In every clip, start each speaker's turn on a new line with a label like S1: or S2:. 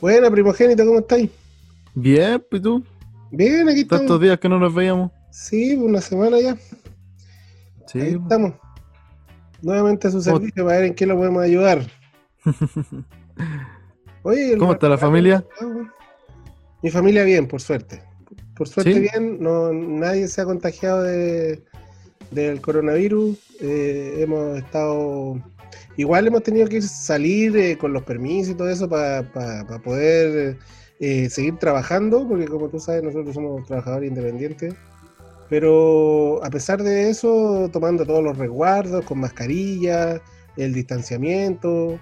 S1: Buena, primogénito, ¿cómo estáis?
S2: Bien, pues tú.
S1: Bien, aquí estamos.
S2: Tantos días que no nos veíamos.
S1: Sí, una semana ya.
S2: Sí.
S1: Ahí estamos. Nuevamente a su servicio para ver en qué lo podemos ayudar. Oye,
S2: ¿Cómo está la familia?
S1: Mi familia bien, por suerte. Por suerte
S2: ¿Sí?
S1: bien, no, nadie se ha contagiado de, del coronavirus. Eh, hemos estado... Igual hemos tenido que salir eh, con los permisos y todo eso para poder eh, seguir trabajando, porque como tú sabes, nosotros somos trabajadores independientes. Pero a pesar de eso, tomando todos los resguardos, con mascarilla, el distanciamiento,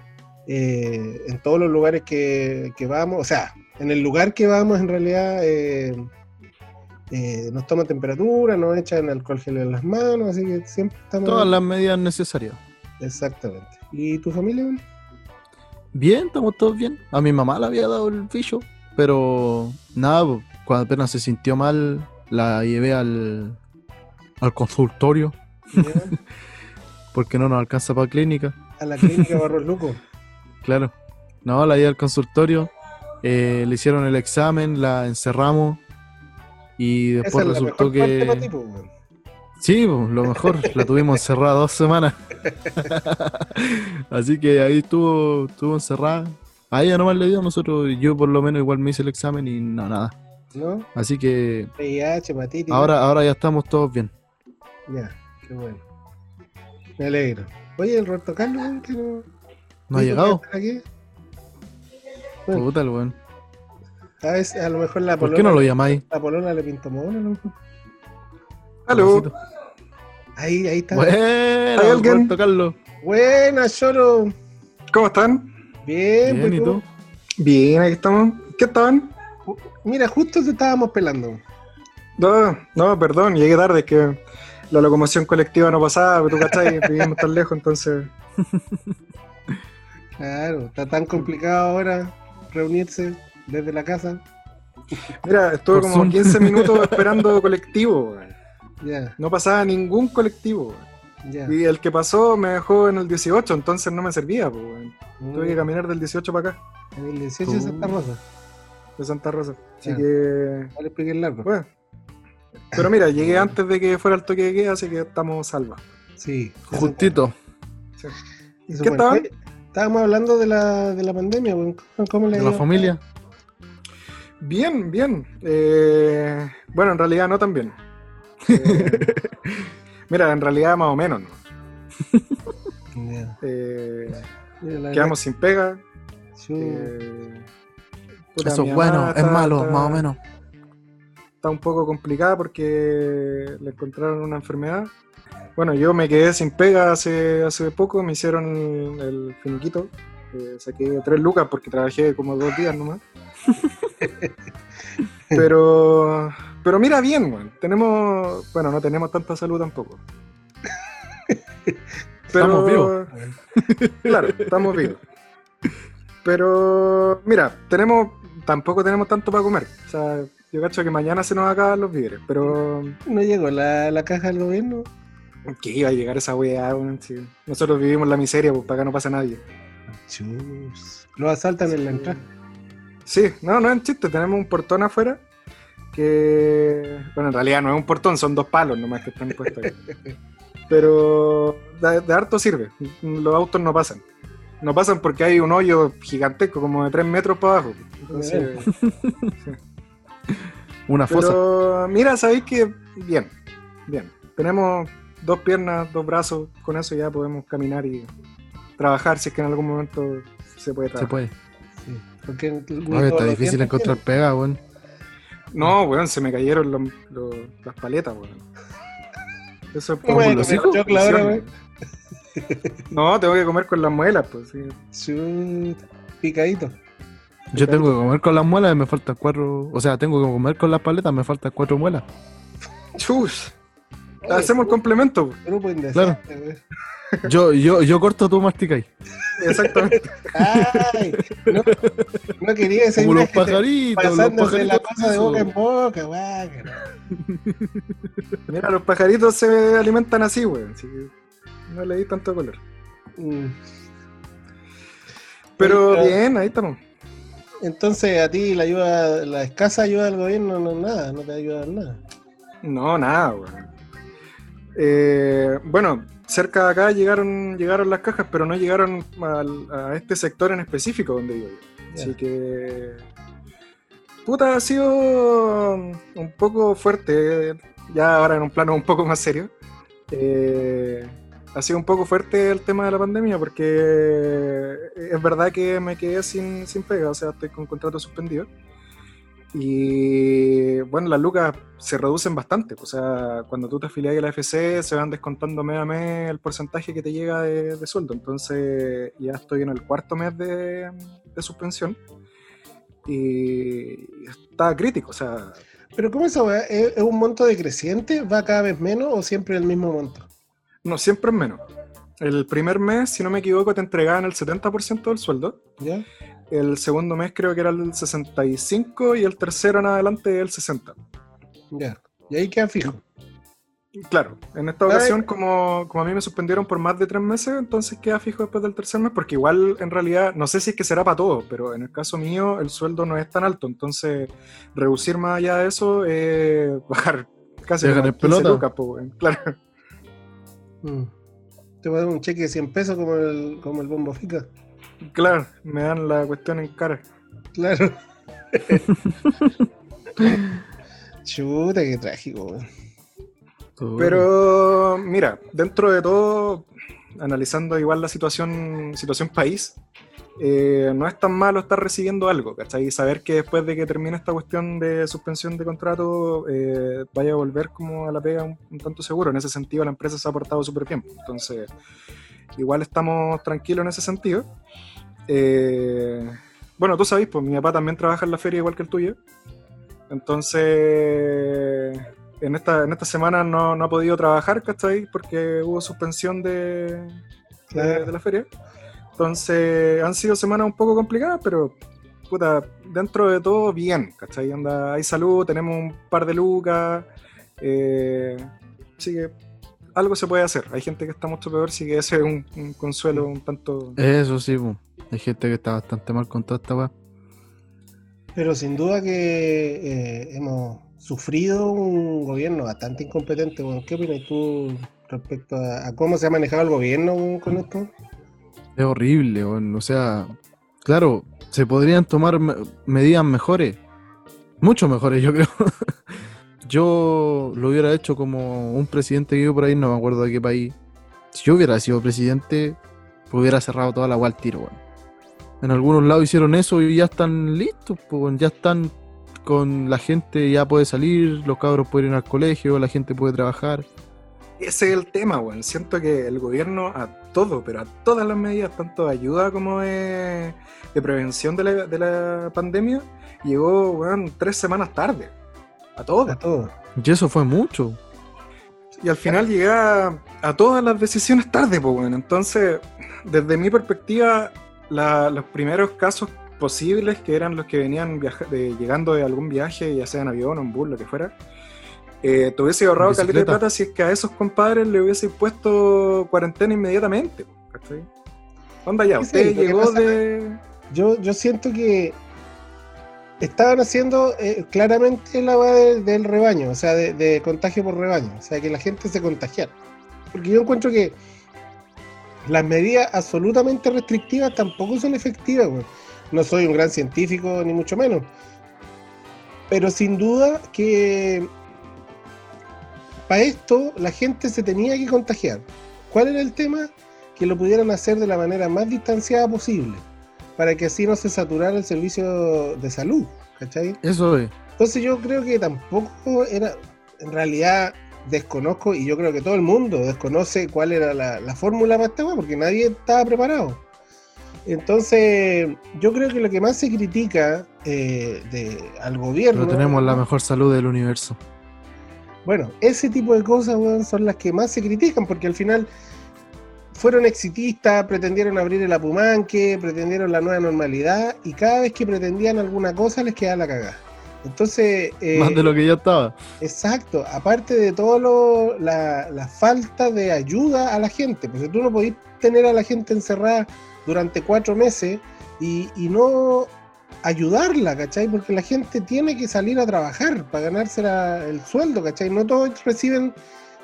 S1: eh, en todos los lugares que, que vamos, o sea, en el lugar que vamos en realidad eh, eh, nos toman temperatura, nos echan alcohol gel en las manos, así que siempre estamos...
S2: Todas las medidas necesarias.
S1: Exactamente. ¿Y tu familia? güey?
S2: Bien, estamos todos bien. A mi mamá le había dado el bicho, pero nada, cuando apenas se sintió mal, la llevé al, al consultorio, porque no nos alcanza para clínica.
S1: A la clínica Barros Luco.
S2: Claro. No, la llevé al consultorio, eh, le hicieron el examen, la encerramos y
S1: Esa
S2: después
S1: es la
S2: resultó
S1: mejor parte para
S2: que...
S1: ti, pues.
S2: Sí, lo mejor, la tuvimos encerrada dos semanas. Así que ahí estuvo, estuvo encerrada. A ella nomás le dio, nosotros, yo por lo menos igual me hice el examen y no, nada.
S1: ¿No?
S2: Así que
S1: VIH, hepatitis.
S2: ahora, ahora ya estamos todos bien.
S1: Ya, qué bueno. Me alegro. Oye, el Roberto Carlos, no...
S2: ¿No ha
S1: ¿Dijo que
S2: llegado?
S1: aquí? Bueno.
S2: Puta el weón.
S1: A veces, a lo mejor la
S2: ¿Por
S1: polona,
S2: qué no lo llamáis?
S1: la polona le pintó mono, ¿no?
S3: Aló.
S1: Ahí, ahí está.
S2: Buena,
S3: ¿Hay alguien?
S2: Roberto Carlos.
S1: Buena, Choro.
S3: ¿Cómo están?
S1: Bien,
S2: Bien,
S1: pues,
S2: ¿y tú?
S3: Bien, aquí estamos. ¿Qué estaban?
S1: Mira, justo te estábamos pelando.
S3: No, no, perdón, llegué tarde, es que la locomoción colectiva no pasaba, pero tú cachai, vivimos tan lejos, entonces.
S1: Claro, está tan complicado ahora reunirse desde la casa.
S3: Mira, estuve
S2: Por
S3: como
S2: Zoom.
S3: 15 minutos esperando colectivo.
S1: Ya,
S3: No pasaba ningún colectivo,
S1: ya.
S3: Y el que pasó me dejó en el 18, entonces no me servía, pues, weón. Tuve que
S1: Mm,
S3: caminar del 18 para acá,
S1: En el 18 de Santa Rosa.
S3: de Santa Rosa. Así
S1: Ya.
S3: que.
S1: Vale, expliqué el largo.
S3: Bueno. Pero mira, llegué antes de que fuera el toque de queda, así que estamos salvos.
S1: Sí.
S2: Justito.
S3: Sí. ¿Qué estaban?
S1: Estábamos hablando de la, de la pandemia. ¿Cómo- ¿Cómo le
S2: ¿De la familia?
S3: Bien, bien. Eh, bueno, en realidad no tan bien. Eh, mira, en realidad más o menos. ¿no? Eh,
S1: Mira,
S3: quedamos sin pega. eh,
S2: Eso es bueno, es malo,
S3: está-
S2: más o menos.
S3: Está un poco complicada porque le encontraron una enfermedad. Bueno, yo me quedé sin pega hace, hace poco, me hicieron el, el finiquito. eh, saqué tres lucas porque trabajé como dos días nomás. pero, pero mira bien, weón. Tenemos, bueno, no tenemos tanta salud tampoco.
S2: Estamos vivos.
S3: Claro, estamos vivos. Pero, mira, tenemos, tampoco tenemos tanto para comer. O sea, yo cacho que mañana se nos acaban los víveres, pero
S1: ¿No llegó la, la caja del gobierno?
S3: que iba a llegar esa weá, weón, sí. Nosotros vivimos la miseria, pues para acá no pasa nadie.
S1: Chus. Lo asaltan en la entrada.
S3: Sí, no, no es un chiste, tenemos un portón afuera que, bueno, en realidad no es un portón, son dos palos nomás que están puestos ahí. Pero de, de harto sirve, los autos no pasan. No pasan porque hay un hoyo gigantesco, como de 3 metros para abajo. Entonces,
S2: Una fosa.
S3: pero mira, sabéis que bien, bien. Tenemos dos piernas, dos brazos, con eso ya podemos caminar y trabajar si es que en algún momento se puede
S2: Se
S3: trabajar.
S2: puede.
S1: Sí. Porque
S2: está difícil encontrar pega, weón.
S3: No, weón, se me cayeron las paletas, weón. Eso es
S1: Bueno,
S2: los hijos?
S3: No, tengo que comer con las muelas, pues. sí.
S1: Picadito.
S2: Yo tengo que comer con las muelas y me faltan cuatro. O sea, tengo que comer con las paletas, me faltan cuatro muelas.
S3: Chus.
S1: Oye,
S3: Hacemos el complemento.
S1: Grupo indecente,
S2: Claro.
S1: güey.
S2: Yo, yo, yo corto, tú masticáis.
S3: Exactamente.
S1: Ay, no, no quería esa
S2: Como los pajaritos, los
S1: pasándose la
S2: pajaritos.
S1: cosa de boca en boca, guay.
S3: Mira, los pajaritos se alimentan así, que no le di tanto color.
S1: Mm.
S3: Pero bien, ahí estamos.
S1: Entonces a ti la ayuda, la escasa ayuda del gobierno no nada, no te ayuda en nada.
S3: No, nada, weón. Eh, bueno, cerca de acá llegaron, llegaron las cajas, pero no llegaron al- a este sector en específico donde vivo yo.
S1: Ya.
S3: Así que. Puta, ha sido un poco fuerte, ya ahora en un plano un poco más serio. Eh, ha sido un poco fuerte el tema de la pandemia porque es verdad que me quedé sin, sin pega, o sea, estoy con contrato suspendido. Y bueno, las lucas se reducen bastante. O sea, cuando tú te afilias a la FC, se van descontando mes a mes el porcentaje que te llega de, de sueldo. Entonces, ya estoy en el cuarto mes de, de suspensión. Y está crítico. O sea,
S1: Pero ¿cómo weá? ¿Es, es un monto decreciente? ¿Va cada vez menos o siempre el mismo monto?
S3: no siempre es menos. El primer mes, si no me equivoco, te entregaban el 70% del sueldo.
S1: ¿Ya?
S3: El segundo mes creo que era el 65% y el tercero en adelante el 60%.
S1: Ya. Y ahí queda fijo.
S3: Claro, en esta ocasión, como, como a mí me suspendieron por más de tres meses, entonces queda fijo después del tercer mes, porque igual en realidad, no sé si es que será para todos, pero en el caso mío el sueldo no es tan alto, entonces reducir más allá de eso es bajar casi 15
S2: pelota.
S3: lucas, claro.
S1: Mm. Te voy a dar un cheque de 100 pesos como el, como el bombo fica.
S3: Claro, me dan la cuestión en cara.
S1: Claro. Chuta, qué trágico, weón.
S3: Pero mira, dentro de todo, analizando igual la situación, situación país, eh, no es tan malo estar recibiendo algo, ¿cachai? Y saber que después de que termine esta cuestión de suspensión de contrato, eh, vaya a volver como a la pega un, un tanto seguro. En ese sentido, la empresa se ha portado súper bien. Entonces, igual estamos tranquilos en ese sentido. Eh, bueno, tú sabes, pues mi papá también trabaja en la feria igual que el tuyo. Entonces, en esta, en esta semana no, no ha podido trabajar, ¿cachai? Porque hubo suspensión de, de, de la feria. Entonces, han sido semanas un poco complicadas, pero puta, dentro de todo, bien, ¿cachai? Anda, hay salud, tenemos un par de lucas. eh, así que algo se puede hacer. Hay gente que está mucho peor, sí que ese es un, un consuelo un tanto.
S2: Eso sí, po. hay gente que está bastante mal con toda esta weá.
S1: Pero sin duda que eh, hemos sufrido un gobierno bastante incompetente. ¿Qué opinas tú respecto a, a cómo se ha manejado el gobierno con esto?
S2: Es horrible, o sea, claro, se podrían tomar me- medidas mejores, mucho mejores, yo creo. yo lo hubiera hecho como un presidente que vive por ahí, no me acuerdo de qué país. Si yo hubiera sido presidente, pues hubiera cerrado toda la agua al tiro, weón. En algunos lados hicieron eso y ya están listos, pues, ya están con la gente, ya puede salir, los cabros pueden ir al colegio, la gente puede trabajar.
S3: Ese es el tema, weón. Siento que el gobierno a todo, pero a todas las medidas, tanto de ayuda como de, de prevención de la, de la pandemia, llegó, tres semanas tarde. A
S1: A
S3: todas.
S1: todo.
S2: Y eso fue mucho.
S3: Y al final llegué a, a todas las decisiones tarde, pues, weón. Entonces, desde mi perspectiva, la- los primeros casos posibles, que eran los que venían de- llegando de algún viaje, ya sea en avión o en bus, lo que fuera, eh, te hubiese ahorrado caleta de plata si es que a esos compadres le hubiese puesto cuarentena inmediatamente. ¿cachai? Onda ya, usted llegó
S1: pasa-
S3: de...
S1: Yo, yo siento que estaban haciendo eh, claramente la weá de- del rebaño, o sea, de, contagio por rebaño, o sea, que la gente se contagiara. Porque yo encuentro que las medidas absolutamente restrictivas tampoco son efectivas. No soy un gran científico, ni mucho menos. Pero sin duda que para esto la gente se tenía que contagiar. ¿Cuál era el tema? Que lo pudieran hacer de la manera más distanciada posible para que así no se saturara el servicio de salud, ¿cachai?
S2: Eso es.
S1: Entonces yo creo que tampoco era, en realidad desconozco, y yo creo que todo el mundo desconoce cuál era la, la fórmula para esta weá, porque nadie estaba preparado. Entonces, yo creo que lo que más se critica eh, de, al gobierno...
S2: Pero tenemos la mejor salud del universo.
S1: Bueno, ese tipo de cosas, weón, son las que más se critican, porque al final fueron exitistas, pretendieron abrir el Apumanque, pretendieron la nueva normalidad, y cada vez que pretendían alguna cosa les quedaba la cagada. Entonces, eh,
S2: Más de lo que ya estaba.
S1: exacto, aparte de todo lo, la, la falta de ayuda a la gente, porque tú no podés tener a la gente encerrada durante cuatro meses y, y no ayudarla, ¿cachai? Porque la gente tiene que salir a trabajar para ganarse la- el sueldo, ¿cachai? No todos reciben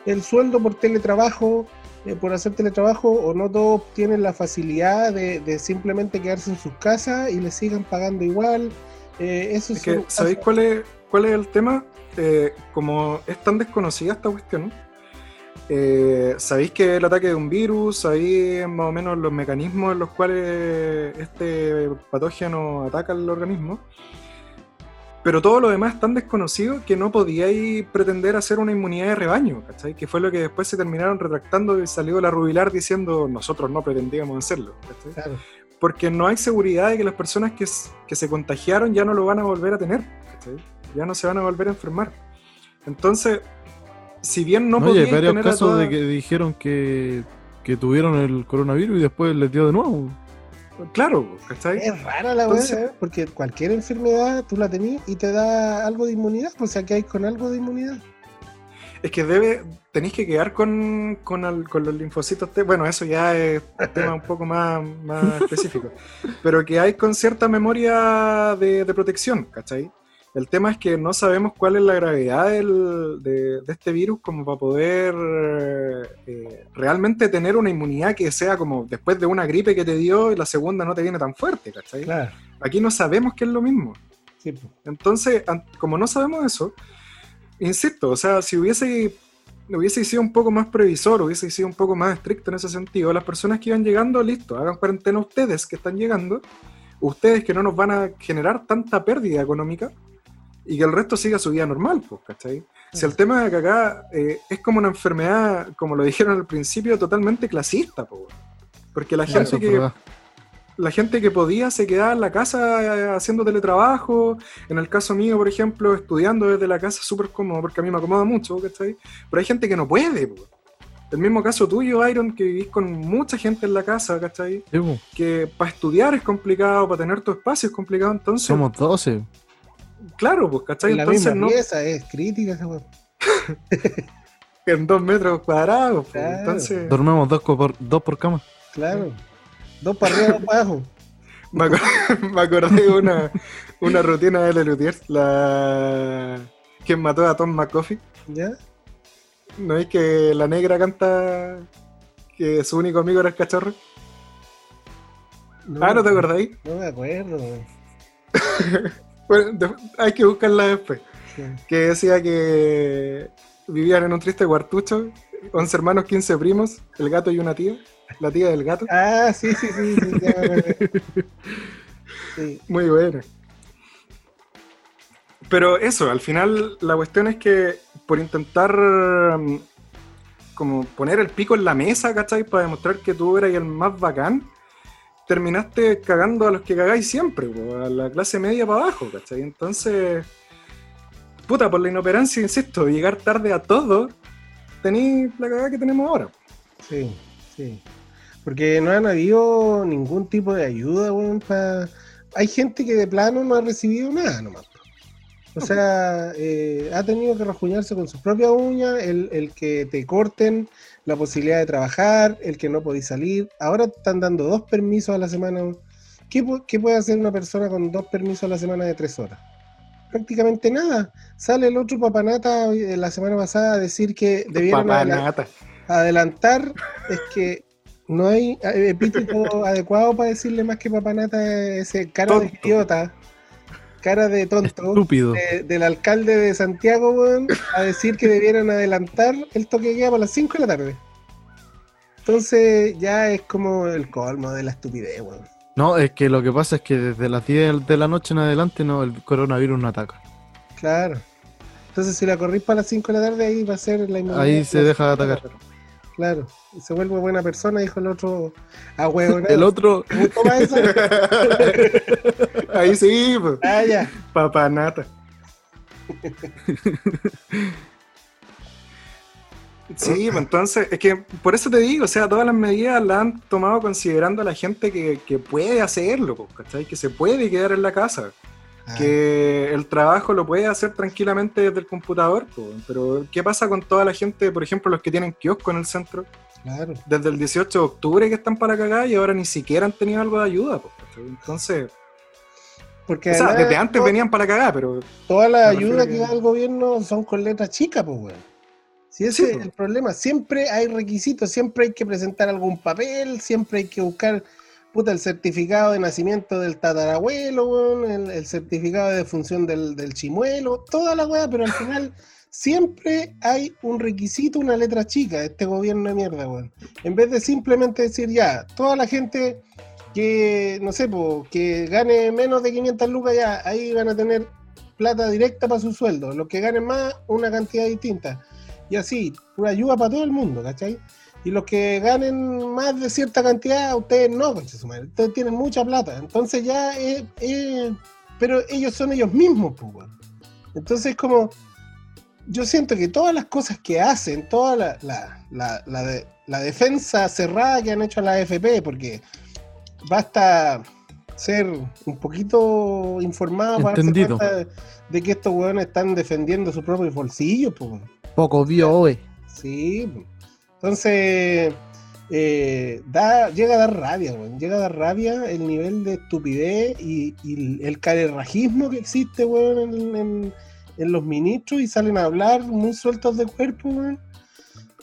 S1: el sueldo por teletrabajo, eh, por hacer teletrabajo, o no todos tienen la facilidad de, de simplemente quedarse en sus casas y les sigan pagando igual. Eh, eso
S3: Es
S1: son
S3: que,
S1: casos-
S3: ¿sabéis cuál es, cuál es el tema? Eh, como es tan desconocida esta cuestión, sabéis que el ataque de un virus, sabéis más o menos los mecanismos en los cuales este patógeno ataca al organismo, pero todo lo demás es tan desconocido que no podíais pretender hacer una inmunidad de rebaño, ¿cachai? Que fue lo que después se terminaron retractando y salió la rubilar diciendo nosotros no pretendíamos hacerlo, ¿cachai?
S1: Claro.
S3: porque no hay seguridad de que las personas que, se contagiaron ya no lo van a volver a tener, ¿cachai? ya no se van a volver a enfermar. Entonces, si bien no,
S2: No, Oye, hay
S3: podíais
S2: varios
S3: tener a
S2: casos
S3: toda-
S2: de que dijeron que, que tuvieron el coronavirus y después les dio de nuevo.
S3: Claro, ¿cachai?
S1: Es rara la weá, ¿eh? porque cualquier enfermedad tú la tenés y te da algo de inmunidad, pues, o sea que hay con algo de inmunidad.
S3: Es que debe, tenéis que quedar con, con, al- con los linfocitos T. Bueno, eso ya es un tema un poco más, más específico. Pero que hay con cierta memoria de, de protección, ¿cachai? El tema es que no sabemos cuál es la gravedad del- de, de este virus como para poder eh, realmente tener una inmunidad que sea como después de una gripe que te dio y la segunda no te viene tan fuerte, ¿cachai?
S1: Claro.
S3: Aquí no sabemos qué es lo mismo.
S1: Sí.
S3: Entonces, como no sabemos eso, insisto, o sea, si hubiese, hubiese sido un poco más previsor, hubiese sido un poco más estricto en ese sentido, las personas que iban llegando, listo, hagan cuarentena ustedes que están llegando, ustedes que no nos van a generar tanta pérdida económica y que el resto siga su vida normal, pues, ¿cachai? Si el tema de que acá eh, es como una enfermedad, como lo dijeron al principio, totalmente clasista, pues, porque la gente que la gente que podía se quedaba en la casa eh, haciendo teletrabajo. En el caso mío, por ejemplo, estudiando desde la casa súper cómodo, porque a mí me acomoda mucho, ¿cachai? Pero hay gente que no puede, po. El mismo caso tuyo, Iron, que vivís con mucha gente en la casa, ¿cachai?
S2: Sí, po.
S3: Que para estudiar es complicado, para tener tu espacio es complicado, entonces,
S2: Somos 12.
S3: Claro, pues, ¿cachai?
S1: En la
S3: Entonces,
S1: misma
S3: no,
S1: pieza es crítica esa
S3: en dos metros cuadrados, pues,
S1: Claro.
S3: entonces,
S2: Dormimos dos, por, dos por cama.
S1: Claro. Dos para arriba, dos para abajo.
S3: me acordé de una, una rutina de Lelutier, la... quien mató a Tom McCoffey.
S1: ¿Ya?
S3: ¿No es que la negra canta que su único amigo era el cachorro? ah, ¿no te acordáis?
S1: No me acuerdo.
S3: Bueno, de- hay que buscarla después.
S1: Sí.
S3: Que decía que vivían en un triste cuartucho, 11 hermanos, 15 primos, el gato y una tía, la tía del gato.
S1: Ah, sí, sí, sí, sí. Sí,
S3: Muy buena. Pero eso, al final la cuestión es que por intentar mm, como poner el pico en la mesa, ¿cachai? Para demostrar que tú eras el más bacán, terminaste cagando a los que cagáis siempre, po, a la clase media para abajo, ¿cachai? Entonces, puta, por la inoperancia, insisto, llegar tarde a todo, tenéis la cagada que tenemos ahora.
S1: sí, sí. Porque no han habido ningún tipo de ayuda, weón, pa- Hay gente que de plano no ha recibido nada nomás. O sea, eh, ha tenido que rajuñarse con sus propias uñas, el, el que te corten la posibilidad de trabajar, el que no podéis salir. Ahora están dando dos permisos a la semana. ¿Qué, qué puede hacer una persona con dos permisos a la semana de tres horas? Prácticamente nada. Sale el otro papanata eh, la semana pasada a decir que debieron
S3: Papanata.
S1: adelantar. Es que no hay eh, epíteto adecuado para decirle más que papanata ese cara de idiota, cara de tonto
S2: Estúpido.
S1: de- del alcalde de Santiago, weón, a decir que debieran adelantar el toque de queda para las 5 de la tarde. Entonces ya es como el colmo de la estupidez, weón.
S2: No, es que lo que pasa es que desde las 10 de la noche en adelante no, el coronavirus no ataca.
S1: Claro. Entonces si la corrís para las 5 de la tarde, ahí va a ser la inmunidad.
S2: Ahí se deja de atacar.
S1: Claro. Se vuelve buena persona, dijo el otro a huevo.
S2: El otro,
S1: Toma esa.
S3: Ahí sí, pues.
S1: Ah, ya.
S3: Papanata. Sí, pues entonces, es que por eso te digo, o sea, todas las medidas las han tomado considerando a la gente que, que puede hacerlo, pues, ¿cachai? Que se puede quedar en la casa,
S1: Ah,
S3: que el trabajo lo puede hacer tranquilamente desde el computador, pero ¿qué pasa con toda la gente, por ejemplo, los que tienen kiosco en el centro,
S1: Claro.
S3: desde el 18 de octubre que están para cagar y ahora ni siquiera han tenido algo de ayuda, pues, ¿cachai? Entonces,
S1: Porque
S3: O sea,
S1: además,
S3: desde antes venían para cagar, pero
S1: toda la ayuda que da el gobierno son con letras chicas, pues, weón. Si ese
S3: Sí,
S1: es el problema, siempre hay requisitos, siempre hay que presentar algún papel, siempre hay que buscar puta, el certificado de nacimiento del tatarabuelo, el, certificado de defunción del, del chimuelo, toda la weá, pero al final siempre hay un requisito, una letra chica de este gobierno de mierda, weón. En vez de simplemente decir ya, toda la gente que, no sé, po, que gane menos de 500 lucas ya, ahí van a tener plata directa para su sueldo. Los que ganen más, una cantidad distinta. Y así, una ayuda para todo el mundo, ¿cachai? Y los que ganen más de cierta cantidad, ustedes no, concha su madre. Ustedes tienen mucha plata. Entonces ya es, es- Pero ellos son ellos mismos, pues. Entonces como... Yo siento que todas las cosas que hacen, toda la, la, la, la de- la defensa cerrada que han hecho a la AFP, porque basta ser un poquito informado para darse cuenta de, de que estos weones están defendiendo sus propios bolsillos, pues.
S2: Poco vio hoy.
S1: Sí. Entonces, eh, da, llega a dar rabia, weón. Llega a dar rabia el nivel de estupidez y, y el carerrajismo que existe, weón, en, en- en los ministros y salen a hablar muy sueltos de cuerpo, weón.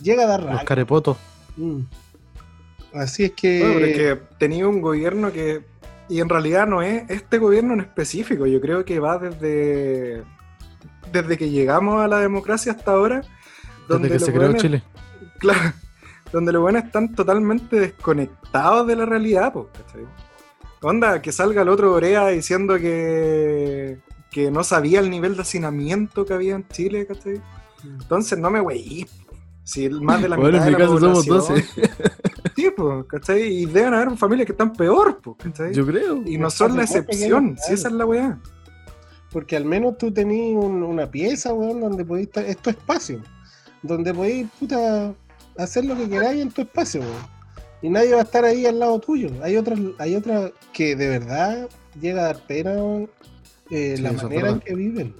S1: Llega a dar
S2: Los
S1: rabia.
S2: carepotos.
S1: Mm. Así es que.
S3: Bueno, es que tenía un gobierno que. Y en realidad no es este gobierno en específico. Yo creo que va desde. Desde que llegamos a la democracia hasta ahora.
S2: Desde que
S3: los
S2: se creó Chile.
S3: Claro. Donde los buenos están totalmente desconectados de la realidad, pues, ¿cachai? Onda, que salga el otro Orea diciendo que. que no sabía el nivel de hacinamiento que había en Chile, ¿cachai? Entonces no me weí. Si más de la
S2: Bueno,
S3: mitad
S2: en
S3: de
S2: mi
S3: la
S2: caso somos
S3: población-
S2: 12.
S3: Sí, pues, ¿cachai? Y deben haber familias que están peor, pues, ¿cachai?
S2: Yo creo.
S3: y no son la excepción, si esa es la weá.
S1: Porque al menos tú tenías un- una pieza, weón, donde podéis estar, es tu espacio. Donde podéis, puta, hacer lo que queráis en tu espacio, weón. Y nadie va a estar ahí al lado tuyo. Hay otras, hay otras que de verdad llega a dar pena, eh,
S2: Sí,
S1: la manera en que viven.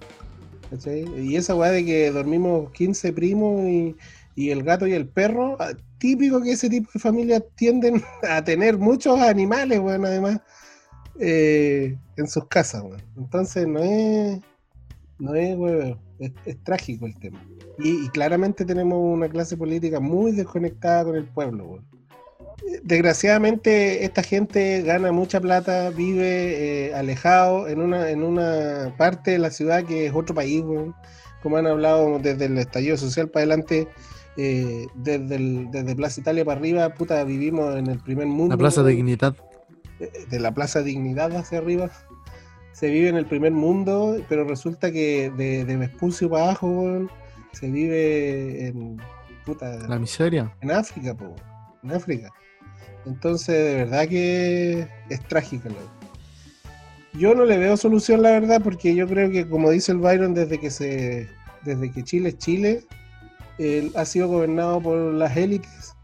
S1: ¿cachai? Y esa weá de que dormimos 15 primos y, y el gato y el perro, ah, típico que ese tipo de familias tienden a tener muchos animales, weón, además eh, en sus casas, weón. Entonces no es, no es, weón, es, es trágico el tema. Y, y claramente tenemos una clase política muy desconectada con el pueblo, weón. Eh, Desgraciadamente esta gente gana mucha plata, vive eh, alejado en una, en una parte de la ciudad que es otro país, weón. Como han hablado desde el estallido social para adelante, eh, desde, el- desde Plaza Italia para arriba, puta, vivimos en el primer mundo.
S2: La Plaza Dignidad.
S1: de la Plaza Dignidad hacia arriba, se vive en el primer mundo, pero resulta que de, de Vespucio para abajo, weón, se vive en, puta,
S2: La miseria.
S1: en África, po, en África. Entonces, de verdad que es trágica. loco. Yo no le veo solución, la verdad, porque yo creo que, como dice el Byron, desde que se, desde que Chile es Chile, él ha sido gobernado por las élites,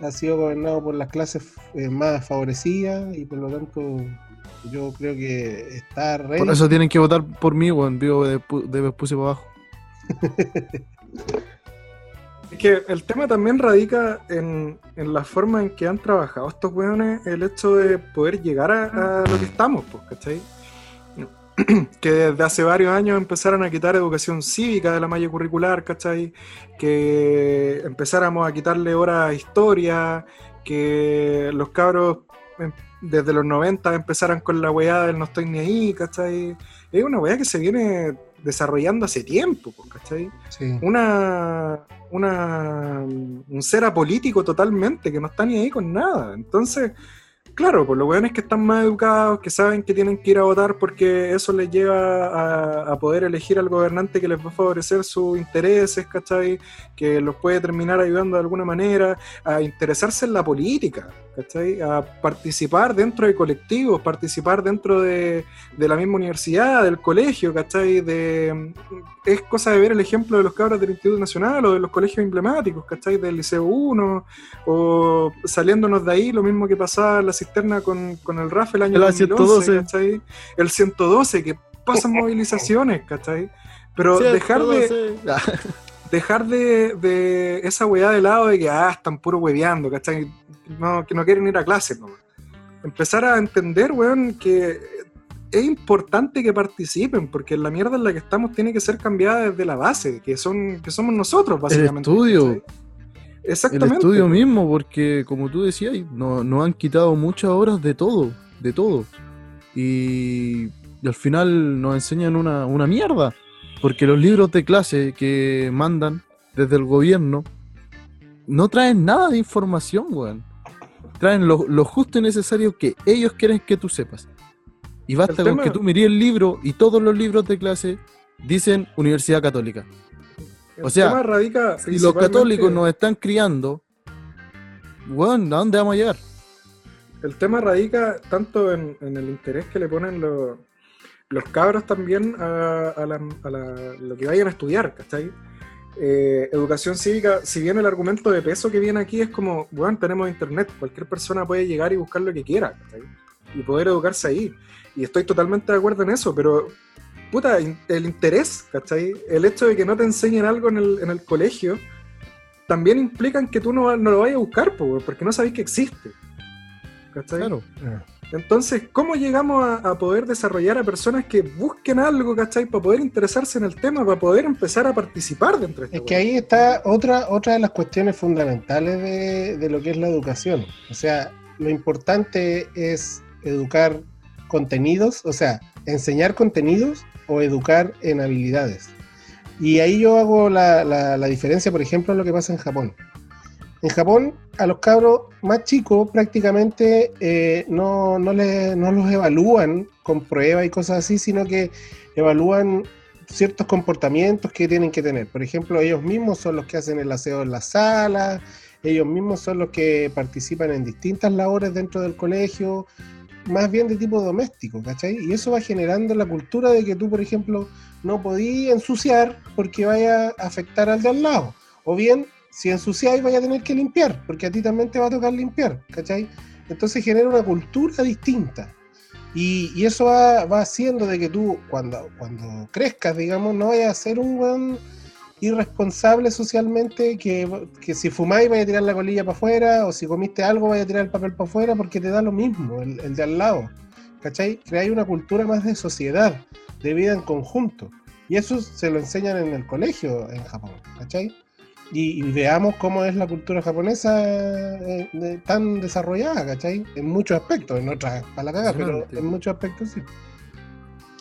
S1: ha sido gobernado por las clases eh, más favorecidas y por lo tanto yo creo que está re
S2: Por eso tienen que votar por mí, weón. Vivo de, de Vespucio para abajo.
S3: Es que el tema también radica en, en la forma en que han trabajado estos weones, el hecho de poder llegar a, a lo que estamos, pues, ¿cachai? que desde hace varios años empezaron a quitar educación cívica de la malla curricular, ¿cachai? Que empezáramos a quitarle horas a historia, que los cabros em, desde los 90 empezaran con la weá del no estoy ni ahí, ¿cachai? Es una weá que se viene desarrollando hace tiempo, pues, ¿cachai?
S1: Sí.
S3: una, una un ser apolítico totalmente, que no está ni ahí con nada. Entonces, claro, pues los weones que están más educados, que saben que tienen que ir a votar porque eso les lleva a, a poder elegir al gobernante que les va a favorecer sus intereses, ¿cachai? Que los puede terminar ayudando de alguna manera, a interesarse en la política, ¿cachai? A participar dentro de colectivos, participar dentro de, de la misma universidad, del colegio, ¿cachai? De, es cosa de ver el ejemplo de los cabros del Instituto Nacional o de los colegios emblemáticos, ¿cachai? Del Liceo 1, o saliéndonos de ahí, lo mismo que pasaba en la cisterna con, con el RAF el año
S2: El
S3: 2011,
S2: 112.
S3: ¿cachai? El 112, que pasan movilizaciones, ¿cachai? Pero dejar de, dejar de, de esa weá de lado de que, ah, están puro hueveando, ¿cachai? No, que no quieren ir a clase, ¿no? Empezar a entender, weón, que es importante que participen, porque la mierda en la que estamos tiene que ser cambiada desde la base, que son que somos nosotros, básicamente.
S2: El estudio.
S3: Exactamente.
S2: El estudio mismo, porque como tú decías, nos no han quitado muchas horas de todo, de todo. Y, y al final nos enseñan una, una mierda. Porque los libros de clase que mandan desde el gobierno no traen nada de información, weón. Traen lo, lo justo y necesario que ellos quieren que tú sepas. Y basta con que tú mires el libro y todos los libros de clase dicen Universidad Católica.
S3: El
S2: o sea,
S3: radica
S2: Si los católicos nos están criando, weón, ¿a dónde vamos a llegar?
S3: El tema radica tanto en, en el interés que le ponen los, los cabros también a, a la- a la- lo que vayan a estudiar, ¿cachai? Eh, educación cívica, si bien el argumento de peso que viene aquí es como, bueno, tenemos internet, cualquier persona puede llegar y buscar lo que quiera. Y poder educarse ahí. Y estoy totalmente de acuerdo en eso, pero, puta, el interés. El hecho de que no te enseñen algo en el, en el colegio, también implican que tú no, no lo vayas a buscar, porque no sabéis que existe. ¿Cachai?
S2: Claro.
S3: Entonces, ¿cómo llegamos a, a poder desarrollar a personas que busquen algo, ¿cachai? Para poder interesarse en el tema, para poder empezar a participar dentro de esta
S1: Es que ahí está otra, otra de las cuestiones fundamentales de, de lo que es la educación. O sea, lo importante es educar contenidos, o sea, enseñar contenidos o educar en habilidades. Y ahí yo hago la, la- la diferencia, por ejemplo, en lo que pasa en Japón. En Japón, a los cabros más chicos prácticamente eh, no, no, le- no los evalúan con pruebas y cosas así, sino que evalúan ciertos comportamientos que tienen que tener. Por ejemplo, ellos mismos son los que hacen el aseo en la sala, ellos mismos son los que participan en distintas labores dentro del colegio, más bien de tipo doméstico, ¿cachai? Y eso va generando la cultura de que tú, por ejemplo, no podías ensuciar porque vaya a afectar al de al lado. O bien, si ensuciáis, vaya a tener que limpiar, porque a ti también te va a tocar limpiar, ¿cachai? Entonces genera una cultura distinta. Y, y eso va, va haciendo de que tú, cuando, cuando crezcas, digamos, no vayas a ser un buen irresponsable socialmente, que, que si fumáis vaya a tirar la colilla para afuera, o si comiste algo vaya a tirar el papel para afuera, porque te da lo mismo, el, el de al lado. ¿Cachai? Creáis una cultura más de sociedad, de vida en conjunto. Y eso se lo enseñan en el colegio en Japón, ¿cachai? Y, y veamos cómo es la cultura japonesa eh, de- tan desarrollada, ¿cachai? En muchos aspectos, en otras para la caga, pero en muchos aspectos sí.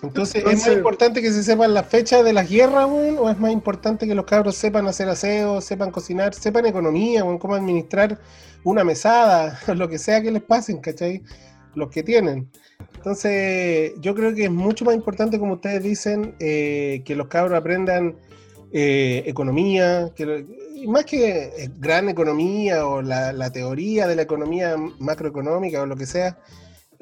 S1: Entonces, ¿es más importante que se sepan las fechas de las guerras, weón? ¿O es más importante que los cabros sepan hacer aseo, sepan cocinar, sepan economía, weón, cómo administrar una mesada, lo que sea que les pasen, ¿cachai? Los que tienen. Entonces, yo creo que es mucho más importante, como ustedes dicen, eh, que los cabros aprendan eh, economía, que más que eh, gran economía o la, teoría de la economía macroeconómica o lo que sea,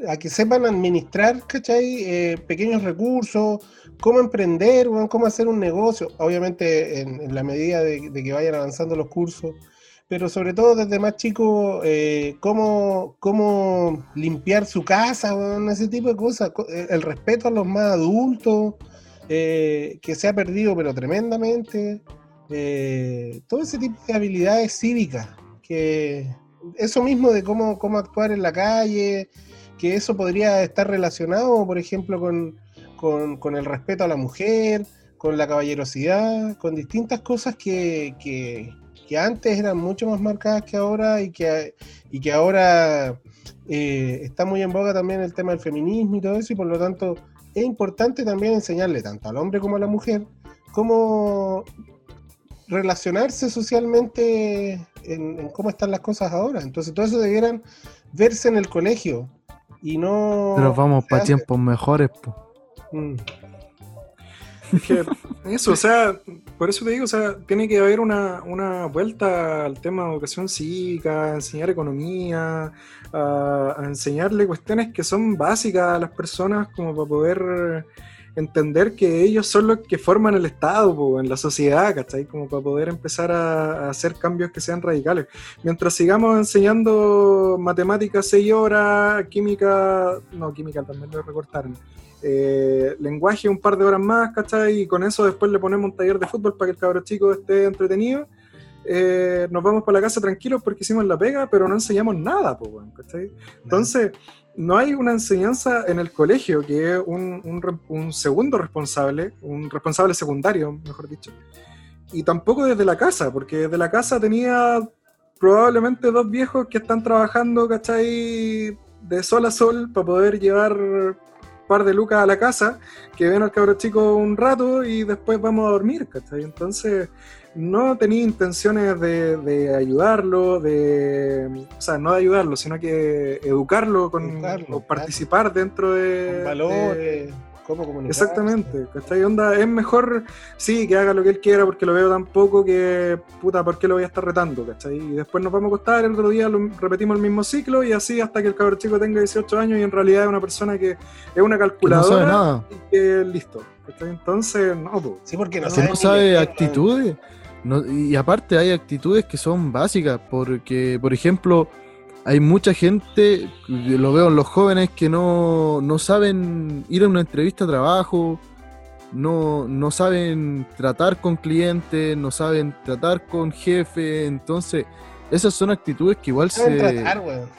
S1: a que sepan administrar, ¿cachai? Eh, pequeños recursos, cómo emprender, cómo hacer un negocio, obviamente en, la medida de, que vayan avanzando los cursos, pero sobre todo desde más chico, cómo, cómo limpiar su casa, ese tipo de cosas, co- el respeto a los más adultos, eh, que se ha perdido pero tremendamente, eh, todo ese tipo de habilidades cívicas, que eso mismo de cómo, cómo actuar en la calle, que eso podría estar relacionado, por ejemplo, con, con- el respeto a la mujer, con la caballerosidad, con distintas cosas que, que- que antes eran mucho más marcadas que ahora y que, y que ahora eh, está muy en boga también el tema del feminismo y todo eso, y por lo tanto es importante también enseñarle tanto al hombre como a la mujer cómo relacionarse socialmente en, en cómo están las cosas ahora. Entonces todo eso debieran verse en el colegio y no...
S2: Pero vamos para tiempos mejores, po.
S1: Mm.
S3: Que eso, o sea, por eso te digo, o sea, tiene que haber una, una vuelta al tema de educación cívica, enseñar economía, a, a enseñarle cuestiones que son básicas a las personas como para poder entender que ellos son los que forman el Estado po, en la sociedad, ¿cachai? Como para poder empezar a, a hacer cambios que sean radicales. Mientras sigamos enseñando matemáticas 6 horas, química, no, química también lo recortaron eh, lenguaje un par de horas más, ¿cachai? Y con eso después le ponemos un taller de fútbol para que el cabro chico esté entretenido. eh, nos vamos para la casa tranquilos porque hicimos la pega, pero no enseñamos nada, weón, ¿cachai? Entonces, no hay una enseñanza en el colegio que es un, un un segundo responsable, un responsable secundario, mejor dicho, y tampoco desde la casa, porque desde la casa tenía probablemente dos viejos que están trabajando, ¿cachai? De sol a sol para poder llevar par de lucas a la casa, que ven al cabro chico un rato y después vamos a dormir, ¿cachai? Entonces no tenía intenciones de, de ayudarlo, de, o sea, no de ayudarlo, sino que educarlo, con,
S1: Educarlo,
S3: o participar dentro de...
S1: Con
S3: de-
S1: valores, cómo comunicarse.
S3: Exactamente, ¿cachai? Onda, es mejor, sí, que haga lo que él quiera porque lo veo tan poco que, puta, ¿por qué lo voy a estar retando, ¿cachai? Y después nos vamos a acostar, el otro día lo, repetimos el mismo ciclo y así hasta que el cabrón chico tenga 18 años y en realidad es una persona que es una
S2: Que no
S3: calculadora
S2: sabe nada.
S3: y que listo, ¿cachai? Entonces, no, po.
S1: Sí, porque no, sabe
S2: no actitudes. No- y aparte hay actitudes que son básicas, porque, por ejemplo, hay mucha gente, lo veo en los jóvenes, que no, no saben ir a una entrevista de trabajo, no, no saben tratar con clientes, no saben tratar con jefe, entonces esas son actitudes que igual
S1: No saben
S2: se...
S1: tratar, weón.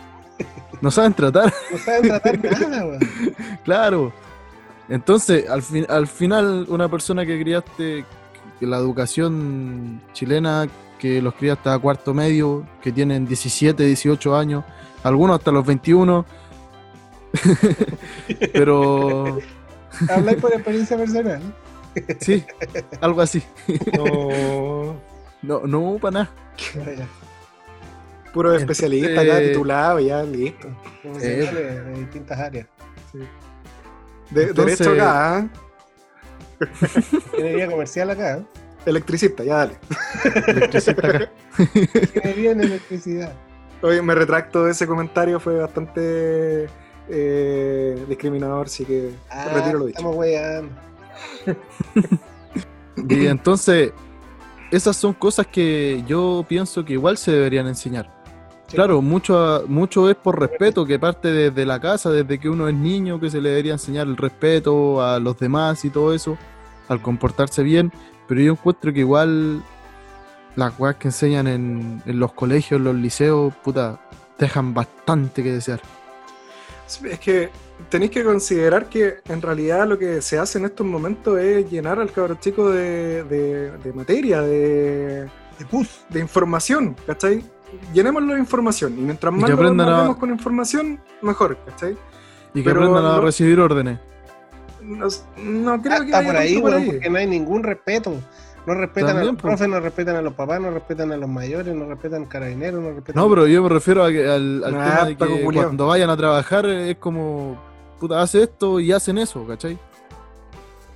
S2: No saben tratar,
S1: No saben tratar nada, weón.
S2: claro. Entonces, al, fin, al final, una persona que criaste, que la educación chilena, que los criaste a cuarto medio, que tienen 17, 18 años, algunos hasta los 21, pero
S1: Habláis por experiencia personal.
S2: sí, algo así.
S3: No,
S2: No, no, para nada.
S3: Puro especialista
S2: Entonces-
S3: titulado, ya, listo.
S1: profesionales de distintas áreas.
S3: De,
S2: Entonces-
S3: derecho acá, ¿eh?
S1: Ingeniería comercial acá. ¿eh?
S3: Electricista, ya dale.
S2: Electricista acá.
S1: Ingeniería en electricidad.
S3: Oye, me retracto de ese comentario, fue bastante eh, discriminador, así que
S1: Ah,
S3: retiro lo dicho.
S1: estamos weyando.
S2: Y entonces, esas son cosas que yo pienso que igual se deberían enseñar.
S1: Sí.
S2: Claro, mucho, mucho es por respeto, que parte desde la casa, desde que uno es niño, que se le debería enseñar el respeto a los demás y todo eso, al comportarse bien, pero yo encuentro que igual las weas que enseñan en, en los colegios, en los liceos, puta, dejan bastante que desear.
S3: Es que tenéis que considerar que en realidad lo que se hace en estos momentos es llenar al cabro chico de, de- de materia, de,
S1: De pus.
S3: de información, ¿cachai? Llenémoslo de información y mientras más lo
S2: a-
S3: con información, mejor, ¿cachai?
S2: Y que
S3: Pero
S2: aprendan a
S3: no-
S2: recibir órdenes.
S3: No, no creo que
S1: Está
S3: vaya
S1: por ahí,
S3: por ahí.
S1: porque no hay ningún respeto. No respetan a
S2: También,
S1: los
S2: pues.
S1: profes, no respetan a los papás, no respetan a los mayores, no respetan carabineros, no respetan
S2: No, pero yo me refiero a que- al, al
S3: Ah,
S2: tema de que
S3: culiao.
S2: cuando vayan a trabajar es como, puta, hace esto y hacen eso, ¿cachai? No,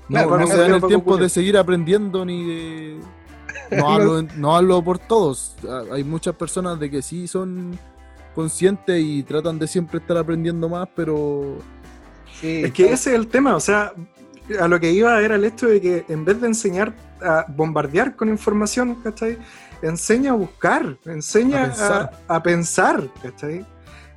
S1: Claro,
S2: no
S3: Paco
S2: se dan el tiempo
S3: culiao.
S2: de seguir aprendiendo ni de... No hablo, no hablo por todos. Ah, Hay muchas personas de que sí son conscientes y tratan de siempre estar aprendiendo más, pero
S1: Sí,
S3: Es que ese es el tema, o sea, a lo que iba era el hecho de que en vez de enseñar a bombardear con información, ¿cachai? Enseña a buscar, enseña
S2: A
S3: a
S2: pensar.
S3: a pensar, ¿cachai?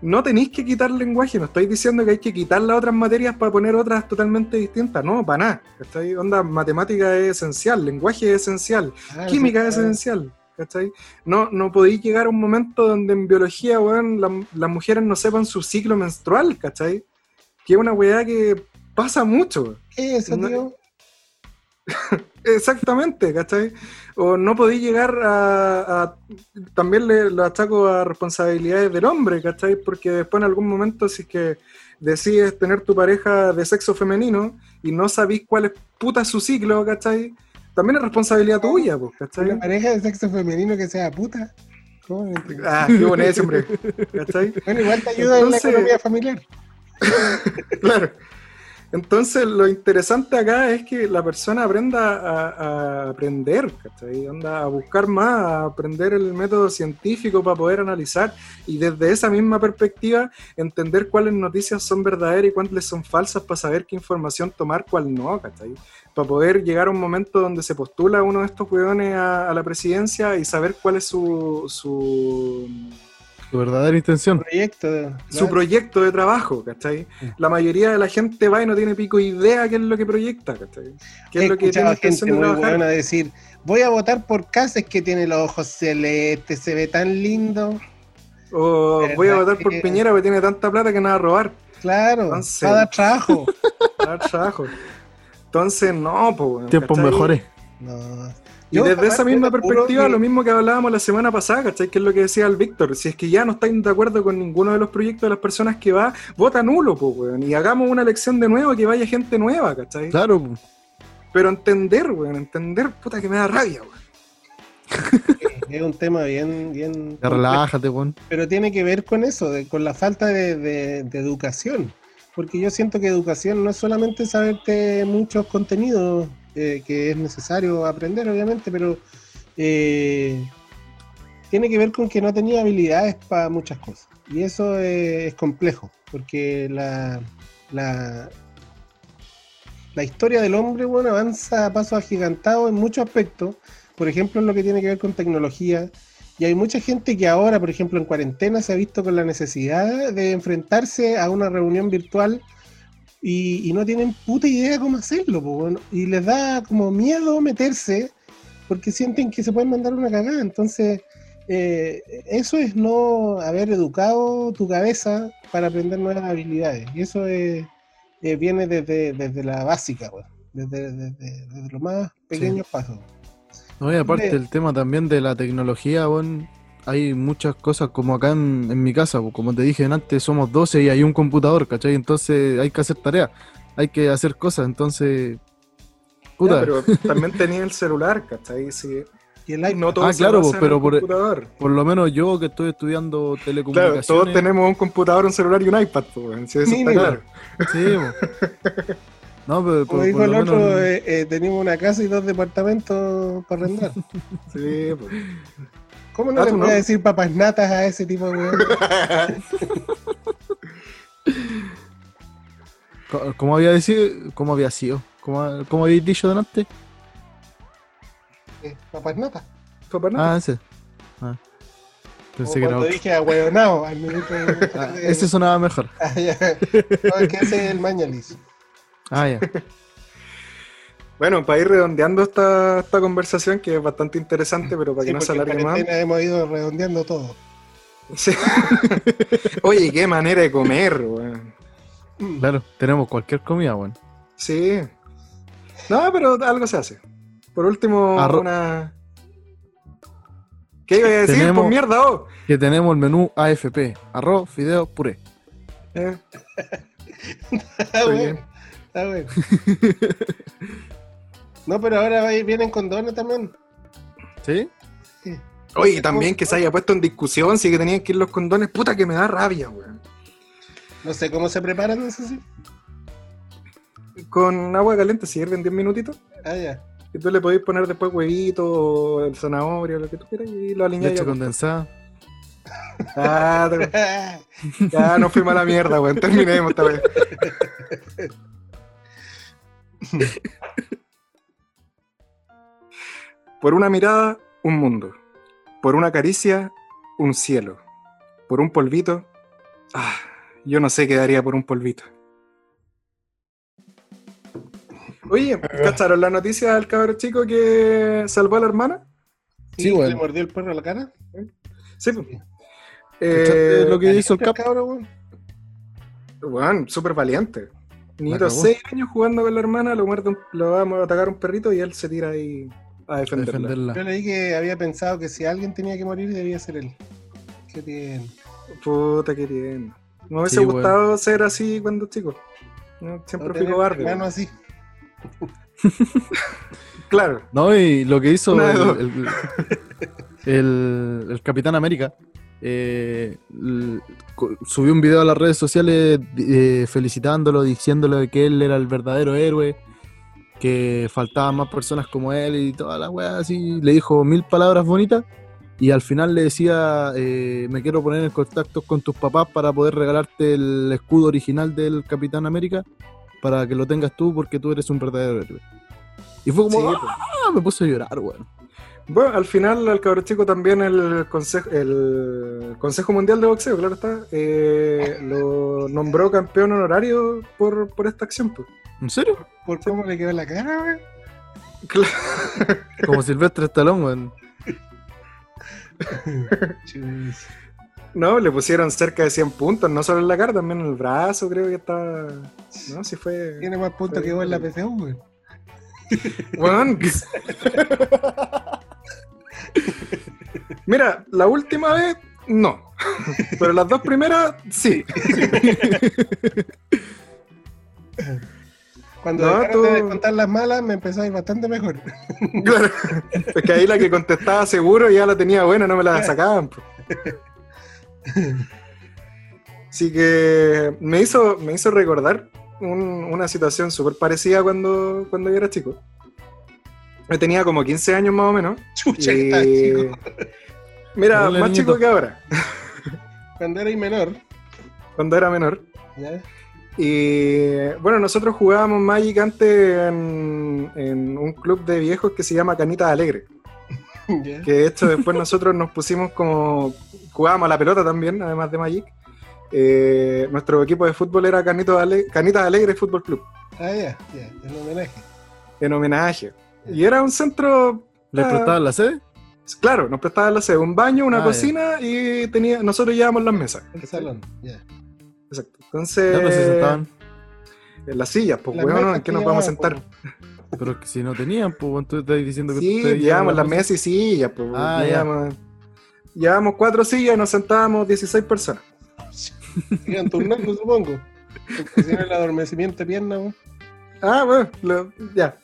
S3: No tenéis que quitar lenguaje, no estoy diciendo que hay que quitar las otras materias para poner otras totalmente distintas, no, para nada, ¿cachai? Onda, matemática es esencial, lenguaje es esencial,
S1: Ah,
S3: química
S1: sí,
S3: es
S1: claro.
S3: esencial, ¿cachai? No, no podéis llegar a un momento donde en biología, weón, la- las mujeres no sepan su ciclo menstrual, ¿cachai? Que es una weá que pasa mucho.
S1: ¿Qué es eso,
S3: No-
S1: tío?
S3: Exactamente, ¿cachai? O no podéis llegar a, a- También le lo achaco a responsabilidades del hombre, ¿cachai? Porque después en algún momento si es que decides tener tu pareja de sexo femenino y no sabéis cuál es puta su ciclo, ¿cachai? También es responsabilidad tuya, pues, ¿cachai?
S1: Una pareja de sexo femenino que sea puta.
S3: Ah, qué bonito hombre, ¿cachai?
S1: Bueno, igual te ayuda en la economía familiar.
S3: Claro. Entonces, lo interesante acá es que la persona aprenda a, aprender, ¿cachai? Anda a buscar más, a aprender el método científico para poder analizar y desde esa misma perspectiva entender cuáles noticias son verdaderas y cuáles son falsas para saber qué información tomar, cuál no, ¿cachai? Para poder llegar a un momento donde se postula uno de estos hueones a, a la presidencia y saber cuál es su, su
S2: Tu verdadera intención.
S1: Proyecto.
S3: su
S1: claro.
S3: proyecto de trabajo, ¿cachai? La mayoría de la gente va y no tiene pico idea qué es lo que proyecta, ¿cachai? ¿Qué
S1: He
S3: es lo que tiene intención
S1: gente
S3: de
S1: muy buena decir, voy a votar por Cases que tiene los ojos celestes, se ve tan lindo.
S3: O
S1: ¿Verdad
S3: voy a votar por
S1: que-
S3: Piñera porque tiene tanta plata que no va a robar.
S1: Claro,
S3: Entonces-
S1: va a dar trabajo.
S3: va a dar trabajo. Entonces, no, pues.
S2: Tiempos mejores.
S1: No.
S3: Y
S1: Yo,
S3: desde esa misma perspectiva,
S1: que-
S3: lo mismo que hablábamos la semana pasada, ¿cachai? Que es lo que decía el Víctor. Si es que ya no estáis de acuerdo con ninguno de los proyectos de las personas que va, vota nulo, pues, weón. Y hagamos una elección de nuevo que vaya gente nueva, ¿cachai?
S2: Claro, po.
S3: Pero entender, weón, entender, puta que me da rabia, weón.
S1: Es un tema bien, bien.
S2: relájate, weón.
S1: Pero tiene que ver con eso, de- con la falta de, de- de educación. Porque yo siento que educación no es solamente saberte muchos contenidos eh, que es necesario aprender, obviamente, pero eh, tiene que ver con que no tenía habilidades para muchas cosas. Y eso eh, es complejo, porque la, la, la historia del hombre, bueno, avanza a pasos agigantados en muchos aspectos. Por ejemplo, en lo que tiene que ver con tecnología, y hay mucha gente que ahora, por ejemplo, en cuarentena se ha visto con la necesidad de enfrentarse a una reunión virtual y, y no tienen puta idea cómo hacerlo. po, bueno, y les da como miedo meterse porque sienten que se pueden mandar una cagada. Entonces, eh, eso es no haber educado tu cabeza para aprender nuevas habilidades. Y eso es- eh, viene desde, desde la básica, weón, desde, desde- desde los más pequeños pasos.
S2: No, y aparte
S1: Hombre.
S2: el tema también de la tecnología, weón. Hay muchas cosas como acá en, en mi casa, como te dije antes, somos 12 y hay un computador, ¿cachai? Entonces hay que hacer tareas, hay que hacer cosas, entonces... Puta,
S3: Ya, pero también tenía el celular, ¿cachai? Sí.
S1: Y el iPad,
S3: No todo
S2: Ah, claro, pues, pero
S3: el
S2: por-
S3: computador.
S2: por lo menos yo que estoy estudiando
S3: Claro,
S2: telecomunicaciones...
S3: todos tenemos un computador, un celular y un iPad, pues, weón, si eso está
S1: Mínimo.
S3: claro.
S2: Sí. No, pero por,
S1: Como
S2: por
S1: dijo
S2: lo
S1: el
S2: menos...
S1: otro, eh, eh, teníamos una casa y dos departamentos para arrendar.
S3: Sí, pues.
S1: ¿Cómo no
S3: Ah,
S1: le voy
S3: no.
S1: a decir papas natas a ese tipo de weón?
S2: ¿Cómo había, decido, cómo había sido? ¿Cómo, cómo habéis dicho delante?
S1: Eh, papas natas.
S3: Papá, no.
S2: Ah, ese. Ah.
S1: Como
S2: Pensé que era
S1: cuando
S2: otro.
S1: dije minuto. de-
S2: Ah, ese sonaba mejor.
S1: Ah, ya. No, es que ese es el mañalis.
S2: Ah, ya.
S3: Bueno, para ir redondeando esta, esta conversación, que es bastante interesante, pero para
S1: Sí,
S3: que no se alargue más.
S1: hemos ido redondeando todo.
S3: Sí. Oye, qué manera de comer, weón.
S2: Claro, tenemos cualquier comida, weón.
S3: Sí. No, pero algo se hace. Por último,
S2: Arro-
S3: una. ¿Qué iba a decir?
S2: Tenemos-
S3: Pues mierda, oh.
S2: Que tenemos el menú AFP, arroz, fideo, puré.
S3: Eh,
S1: Está bueno.
S3: bien.
S1: Está bueno. No, pero ahora vienen condones también.
S2: ¿Sí?
S3: Oye, también que se haya puesto en discusión si que tenían que ir los condones, puta que me da rabia, weón.
S1: No sé cómo se preparan, eso sí.
S3: Con agua caliente se hierven 10 minutitos.
S1: Ah, ya.
S3: Y tú le podéis poner después huevito, o el zanahoria, lo que tú quieras, y lo alineáis.
S2: Leche condensada.
S3: Ah, te- ya no fuimos a la mierda, weón. Terminemos esta vez. Por una mirada, un mundo. Por una caricia, un cielo. Por un polvito, ah, yo no sé qué daría por un polvito. Oye, ¿cacharon la noticia del cabrón chico que salvó a la hermana?
S2: Sí,
S1: ¿Y
S2: bueno.
S1: ¿Le mordió el perro a la cara?
S3: Sí. pues.
S2: ¿Cachaste
S3: Eh,
S2: lo que hizo el
S1: ¿Valiente
S2: Cap?
S1: cabro, weón?
S3: Weón, súper valiente. Niñito. 6 años jugando con la hermana, lo, muerde lo va a atacar un perrito y él se tira ahí a defenderla.
S2: Defenderla.
S1: Yo leí que había pensado que si alguien tenía que morir debía ser él. Qué bien.
S3: Puta, qué bien. Me hubiese
S2: Sí,
S3: gustado ser así cuando chico. No, Siempre
S1: No
S3: fui cobarde.
S1: hermano así.
S3: Claro.
S2: No, y lo que hizo el, el- el- el Capitán América eh, subió un video a las redes sociales eh, felicitándolo, diciéndole que él era el verdadero héroe, que faltaban más personas como él y toda la weá así. Le dijo mil palabras bonitas y al final le decía: eh, Me quiero poner en contacto con tus papás para poder regalarte el escudo original del Capitán América para que lo tengas tú porque tú eres un verdadero héroe. Y fue como,
S3: Sí,
S2: ¡ah! Me puse a llorar, weón.
S3: Bueno, al final al cabrón chico también el Consejo, el Consejo Mundial de Boxeo, claro está, eh, lo nombró campeón honorario por, por esta acción. Pues.
S2: ¿En serio?
S1: ¿Por cómo le quedó la cara, weón?
S3: Claro.
S2: Como Silvestre Stallone, weón.
S1: Chus.
S3: No, le pusieron cerca de 100 puntos, no solo en la cara, también en el brazo, creo que está. No, sí fue.
S1: Tiene más puntos que vos en la PCU, weón.
S3: Weón. Mira, la última vez, no. Pero las dos primeras, sí.
S1: Cuando
S3: No,
S1: dejaron de
S3: tú-
S1: descontar las malas, me empezó a ir bastante mejor.
S3: Claro. Es que ahí la que contestaba seguro ya la tenía buena, no me la sacaban. Así que me hizo, me hizo recordar un- una situación súper parecida cuando, cuando yo era chico. Yo tenía como 15 años más o menos.
S1: Chucha,
S3: y-
S1: que estaba chico.
S3: Mira,
S2: Hola,
S3: más
S2: niñito.
S3: chico que ahora,
S1: Cuando era menor.
S3: cuando era menor.
S1: ¿ya?
S3: Y bueno, nosotros jugábamos Magic antes en, en un club de viejos que se llama Canitas Alegre.
S1: ¿Ya?
S3: Que de hecho después nosotros nos pusimos como. Jugábamos a la pelota también, además de Magic. Eh, nuestro equipo de fútbol era Canito Ale- Canitas Alegre Fútbol Club,
S1: Ah, ya, ya, en homenaje.
S3: en homenaje. Y era un centro.
S2: ¿Le
S3: ah,
S2: prestaban la sede?
S3: Claro, nos prestaban la sede, un baño, una
S2: Ah,
S3: cocina y tenía, nosotros llevábamos las mesas.
S1: El salón, ya.
S3: Exacto. Entonces.
S2: Pero se sentaban.
S3: En las sillas, pues,
S1: Las
S3: weón, ¿en qué nos vamos a sentar?
S1: po.
S2: Pero que si no tenían, pues, tú estás diciendo que
S3: Sí, llevábamos las
S2: la
S3: mesas y sillas, pues.
S2: Ah, ya.
S3: llevábamos, llevábamos cuatro sillas y nos sentábamos 16 personas.
S1: Iban turnando, supongo. Porque si no el adormecimiento de pierna, weón.
S3: Ah, bueno, lo- ya.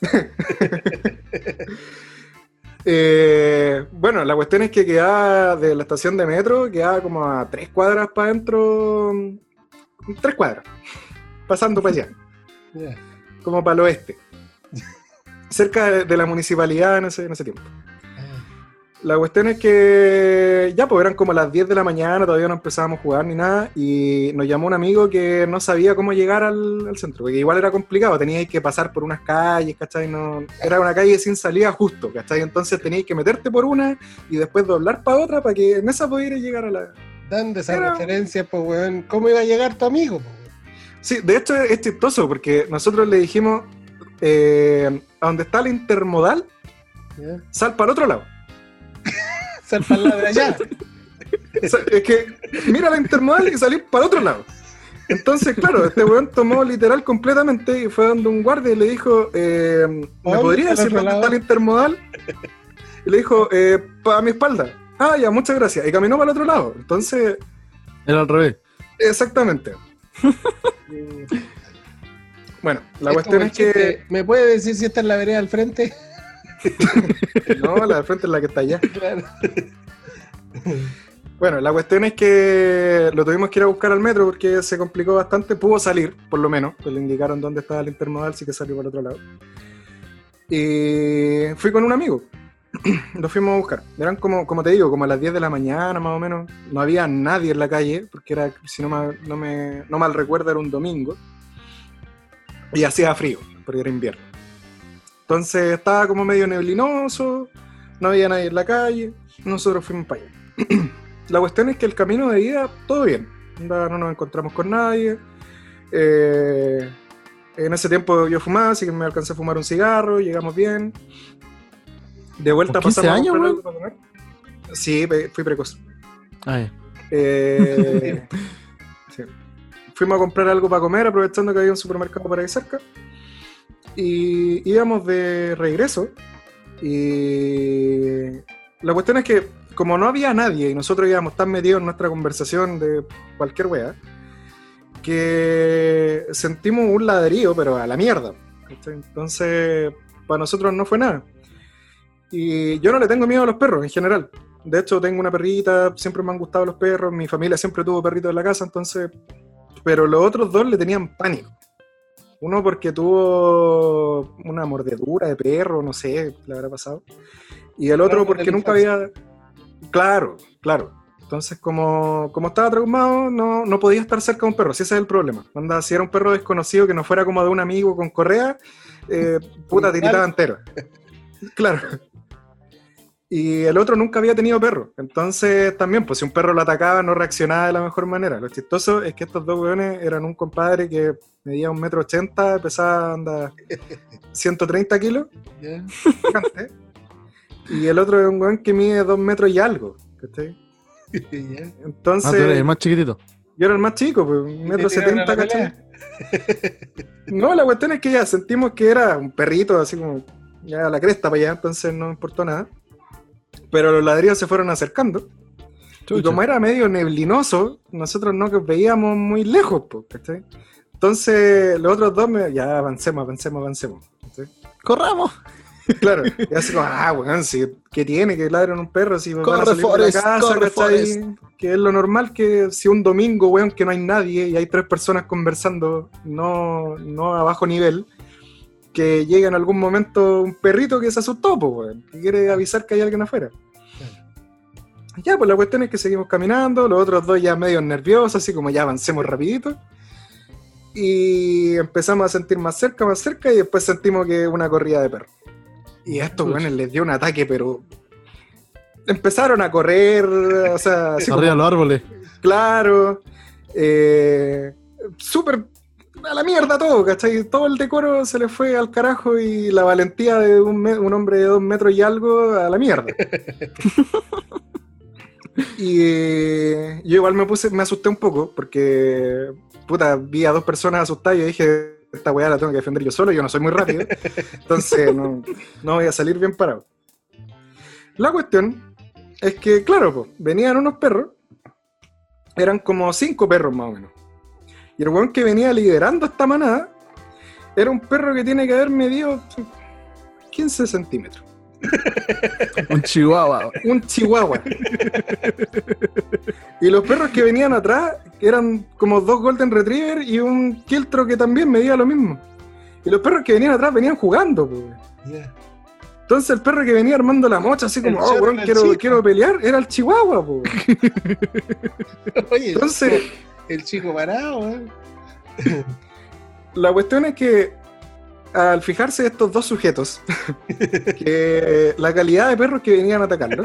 S3: Eh, bueno, la cuestión es que quedaba de la estación de metro, quedaba como a tres cuadras para adentro. Tres cuadras. Pasando para allá, como para el oeste. Cerca de, de la municipalidad en ese, en ese tiempo. La cuestión es que ya, pues eran como las 10 de la mañana, todavía no empezábamos a jugar ni nada, y nos llamó un amigo que no sabía cómo llegar al, al centro, porque igual era complicado, teníais que pasar por unas calles, ¿cachai? No, era una calle sin salida justo, ¿cachai? Entonces teníais que meterte por una y después doblar para otra para que en esa pudieras llegar a la...
S1: Dando esas
S3: Era-
S1: referencias, pues, weón. ¿Cómo iba a llegar tu amigo, po?
S3: Sí, de hecho es, chistoso, porque nosotros le dijimos, eh, a donde está la intermodal, sal para el otro lado.
S1: Sal para el lado de allá.
S3: Es que mira la intermodal y salir para otro lado. Entonces, claro, este weón tomó literal completamente y fue donde un guardia y le dijo, eh, ¿me
S1: ¿Dónde
S3: podría decir dónde está la intermodal? Y le dijo, eh, para mi espalda. Ah, ya, muchas gracias. Y caminó para el otro lado. Entonces,
S2: Era al revés.
S3: exactamente. bueno, la
S1: Es
S3: cuestión es que...
S1: chiste, ¿Me puede decir si esta es la vereda al frente?
S3: No, la de frente es la que está allá.
S1: Claro.
S3: Bueno, la cuestión es que lo tuvimos que ir a buscar al metro porque se complicó bastante. Pudo salir, por lo menos. Pues le indicaron dónde estaba el intermodal, sí que salió por el otro lado. Y fui con un amigo. Lo fuimos a buscar. Eran como, como te digo, como a las 10 de la mañana más o menos. No había nadie en la calle, porque era, si no, mal- no, me, no mal recuerdo, era un domingo. Y hacía frío, porque era invierno. Entonces estaba como medio neblinoso, no había nadie en la calle. Nosotros fuimos para allá. La cuestión es que el camino de ida, todo bien. No nos encontramos con nadie. Eh, en ese tiempo yo fumaba, así que me alcancé a fumar un cigarro, llegamos bien. De vuelta
S2: ¿Con 15
S3: pasamos a
S2: años, weón?
S3: algo para comer. Sí, fui precoz.
S2: Ay,
S3: Eh, sí. Fuimos a comprar algo para comer, aprovechando que había un supermercado por ahí cerca. Y íbamos de regreso. Y la cuestión es que, como no había nadie y nosotros íbamos tan metidos en nuestra conversación de cualquier wea, que sentimos un ladrillo, pero a la mierda. Entonces, para nosotros no fue nada. Y yo no le tengo miedo a los perros en general. De hecho, tengo una perrita, siempre me han gustado los perros, mi familia siempre tuvo perritos en la casa, entonces... Pero los otros dos le tenían pánico. Uno porque tuvo una mordedura de perro, no sé, le habrá pasado. Y el otro porque nunca había... Claro, claro. Entonces, como, como estaba traumado, no, no podía estar cerca de un perro, si ese es el problema. Anda, si era un perro desconocido que no fuera como de un amigo con correa, eh, puta, tiritaba entero. Claro. Y el otro nunca había tenido perro. Entonces, también, pues si un perro lo atacaba, no reaccionaba de la mejor manera. Lo chistoso es que estos dos weones eran un compadre que medía un metro ochenta, pesaba anda 130 kilos, y el otro es un weón que mide dos metros y algo. ¿cachai? Entonces,
S2: Ah, tú eres el más chiquitito.
S3: yo era el más chico, pues, un
S1: ¿Y
S3: metro setenta, ¿cachai? No, la cuestión es que ya sentimos que era un perrito, así como ya a la cresta para allá, entonces no importó nada. Pero los ladrillos se fueron acercando. Y como era medio neblinoso, nosotros no veíamos muy lejos, pues, ¿cachai? Entonces los otros dos, me, ya avancemos, avancemos, avancemos.
S2: ¡Corramos!
S3: Claro, y así como, ah, weón, si, ¿qué tiene que ladren un perro? Si van a
S2: Corre,
S3: salir de
S2: Forrest,
S3: la casa,
S2: corre.
S3: Que es lo normal que si un domingo, weón, que no hay nadie y hay tres personas conversando, no, no a bajo nivel, que llega en algún momento un perrito que se asustó, pues, weón, que quiere avisar que hay alguien afuera. Ya, pues la cuestión es que seguimos caminando, los otros dos ya medio nerviosos, así como ya avancemos rapidito. Y empezamos a sentir más cerca, más cerca, y después sentimos que una corrida de perros. Y a estos weones les dio un ataque, pero empezaron a correr, o sea, así
S2: Arriba los árboles.
S3: claro, eh, súper a la mierda todo, ¿cachai? Todo el decoro se le fue al carajo y la valentía de un hombre de dos metros y algo a la mierda. y eh, yo igual me puse, me asusté un poco porque, puta, vi a dos personas asustadas y dije, esta weá la tengo que defender yo solo, yo no soy muy rápido, entonces no, no voy a salir bien parado. La cuestión es que, claro, po, venían unos perros, eran como cinco perros más o menos. Y el weón que venía liderando esta manada era un perro que tiene que haber medido 15 centímetros.
S2: Un chihuahua.
S3: Un chihuahua. y los perros que venían atrás eran como dos Golden Retriever y un Kiltro que también medía lo mismo. Y los perros que venían atrás venían jugando.
S1: Ya.
S3: Entonces el perro que venía armando la mocha, así como,
S1: El
S3: oh, weón, quiero,
S1: chico".
S3: quiero pelear, era el chihuahua, po.
S1: Oye,
S3: Entonces,
S1: el chico parado, ¿eh?
S3: la cuestión es que al fijarse estos dos sujetos, que la calidad de perros que venían a atacarlo,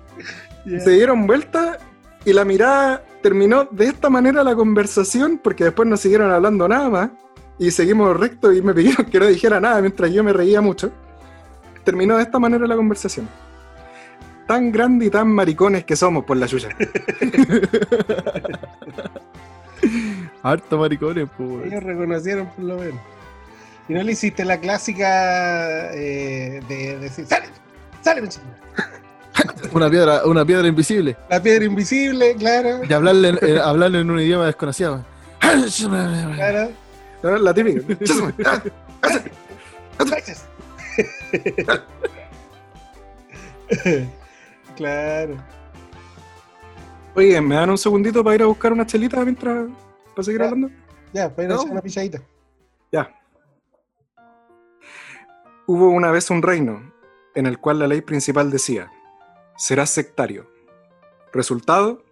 S3: se dieron vuelta y la mirada terminó de esta manera la conversación, porque después no siguieron hablando nada más, y seguimos recto y me pidieron que no dijera nada mientras yo me reía mucho. Terminó de esta manera la conversación. Tan grande y tan maricones que somos por la chucha.
S2: Harto maricones, pues.
S1: Ellos reconocieron por lo menos. Y no le hiciste la clásica eh, de decir, sale, sale, chico".
S2: Una piedra, una piedra invisible.
S1: La piedra invisible, claro.
S2: Y hablarle, en- eh, hablarle en un idioma desconocido.
S1: Claro.
S3: La típica.
S1: Gracias. claro.
S3: Oye, ¿me dan un segundito para ir a buscar una chelita mientras... para seguir
S1: Ya.
S3: hablando?
S1: Ya, pues
S3: No.
S1: hacer una pichadita.
S3: Ya. Hubo una vez un reino en el cual la ley principal decía, serás sectario. Resultado,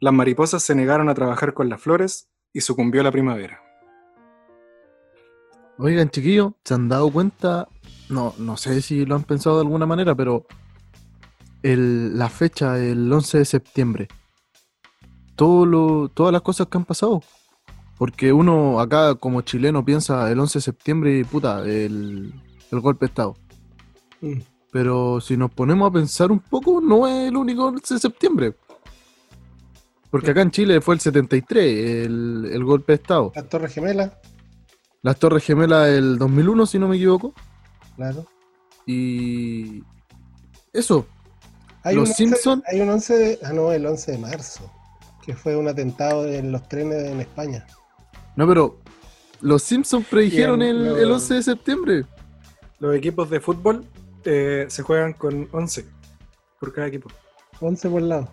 S3: las mariposas se negaron a trabajar con las flores y sucumbió la primavera.
S2: Oigan, chiquillos, ¿se han dado cuenta? No, no sé si lo han pensado de alguna manera, pero la fecha, el 11 de septiembre, todo lo, todas las cosas que han pasado. Porque uno acá como chileno piensa el 11 de septiembre y puta, el, el golpe de Estado.
S1: Mm.
S2: Pero si nos ponemos a pensar un poco, no es el único 11 de septiembre. Porque acá en Chile fue el 73, el, el golpe de Estado.
S1: Las Torres Gemelas,
S2: Las Torres Gemelas el 2001, si no me equivoco.
S1: claro.
S2: Y eso,
S1: Hay
S2: Los
S1: un 11
S2: Simpson.
S1: Hay un 11 de. Ah, no, el 11 de marzo. Que fue un atentado en los trenes en España.
S2: no, pero los Simpsons predijeron el,
S3: lo-
S2: el 11 de septiembre.
S3: Los equipos de fútbol eh, se juegan con 11 por cada equipo.
S1: 11 por lado.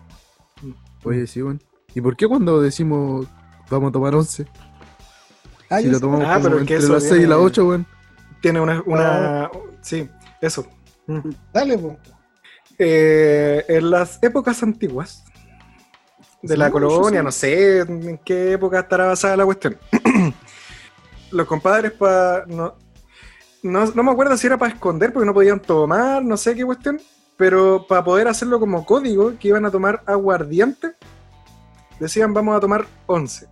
S2: Oye, sí, bueno. ¿Y por qué cuando decimos vamos a tomar 11?
S1: Ah,
S2: si lo tomamos
S3: Ah,
S2: como
S3: pero
S2: entre
S3: eso
S2: las 6 y las 8, weón.
S3: Tiene una... una Sí, eso. Mm.
S1: Dale, pues.
S3: Eh, en las épocas antiguas de
S2: Sí,
S3: la colonia,
S2: sí.
S3: no sé en qué época estará basada la cuestión. Los compadres para no, no, no me acuerdo si era para esconder porque no podían tomar, no sé qué cuestión. pero para poder hacerlo como código, que iban a tomar aguardiente, decían vamos a tomar 11.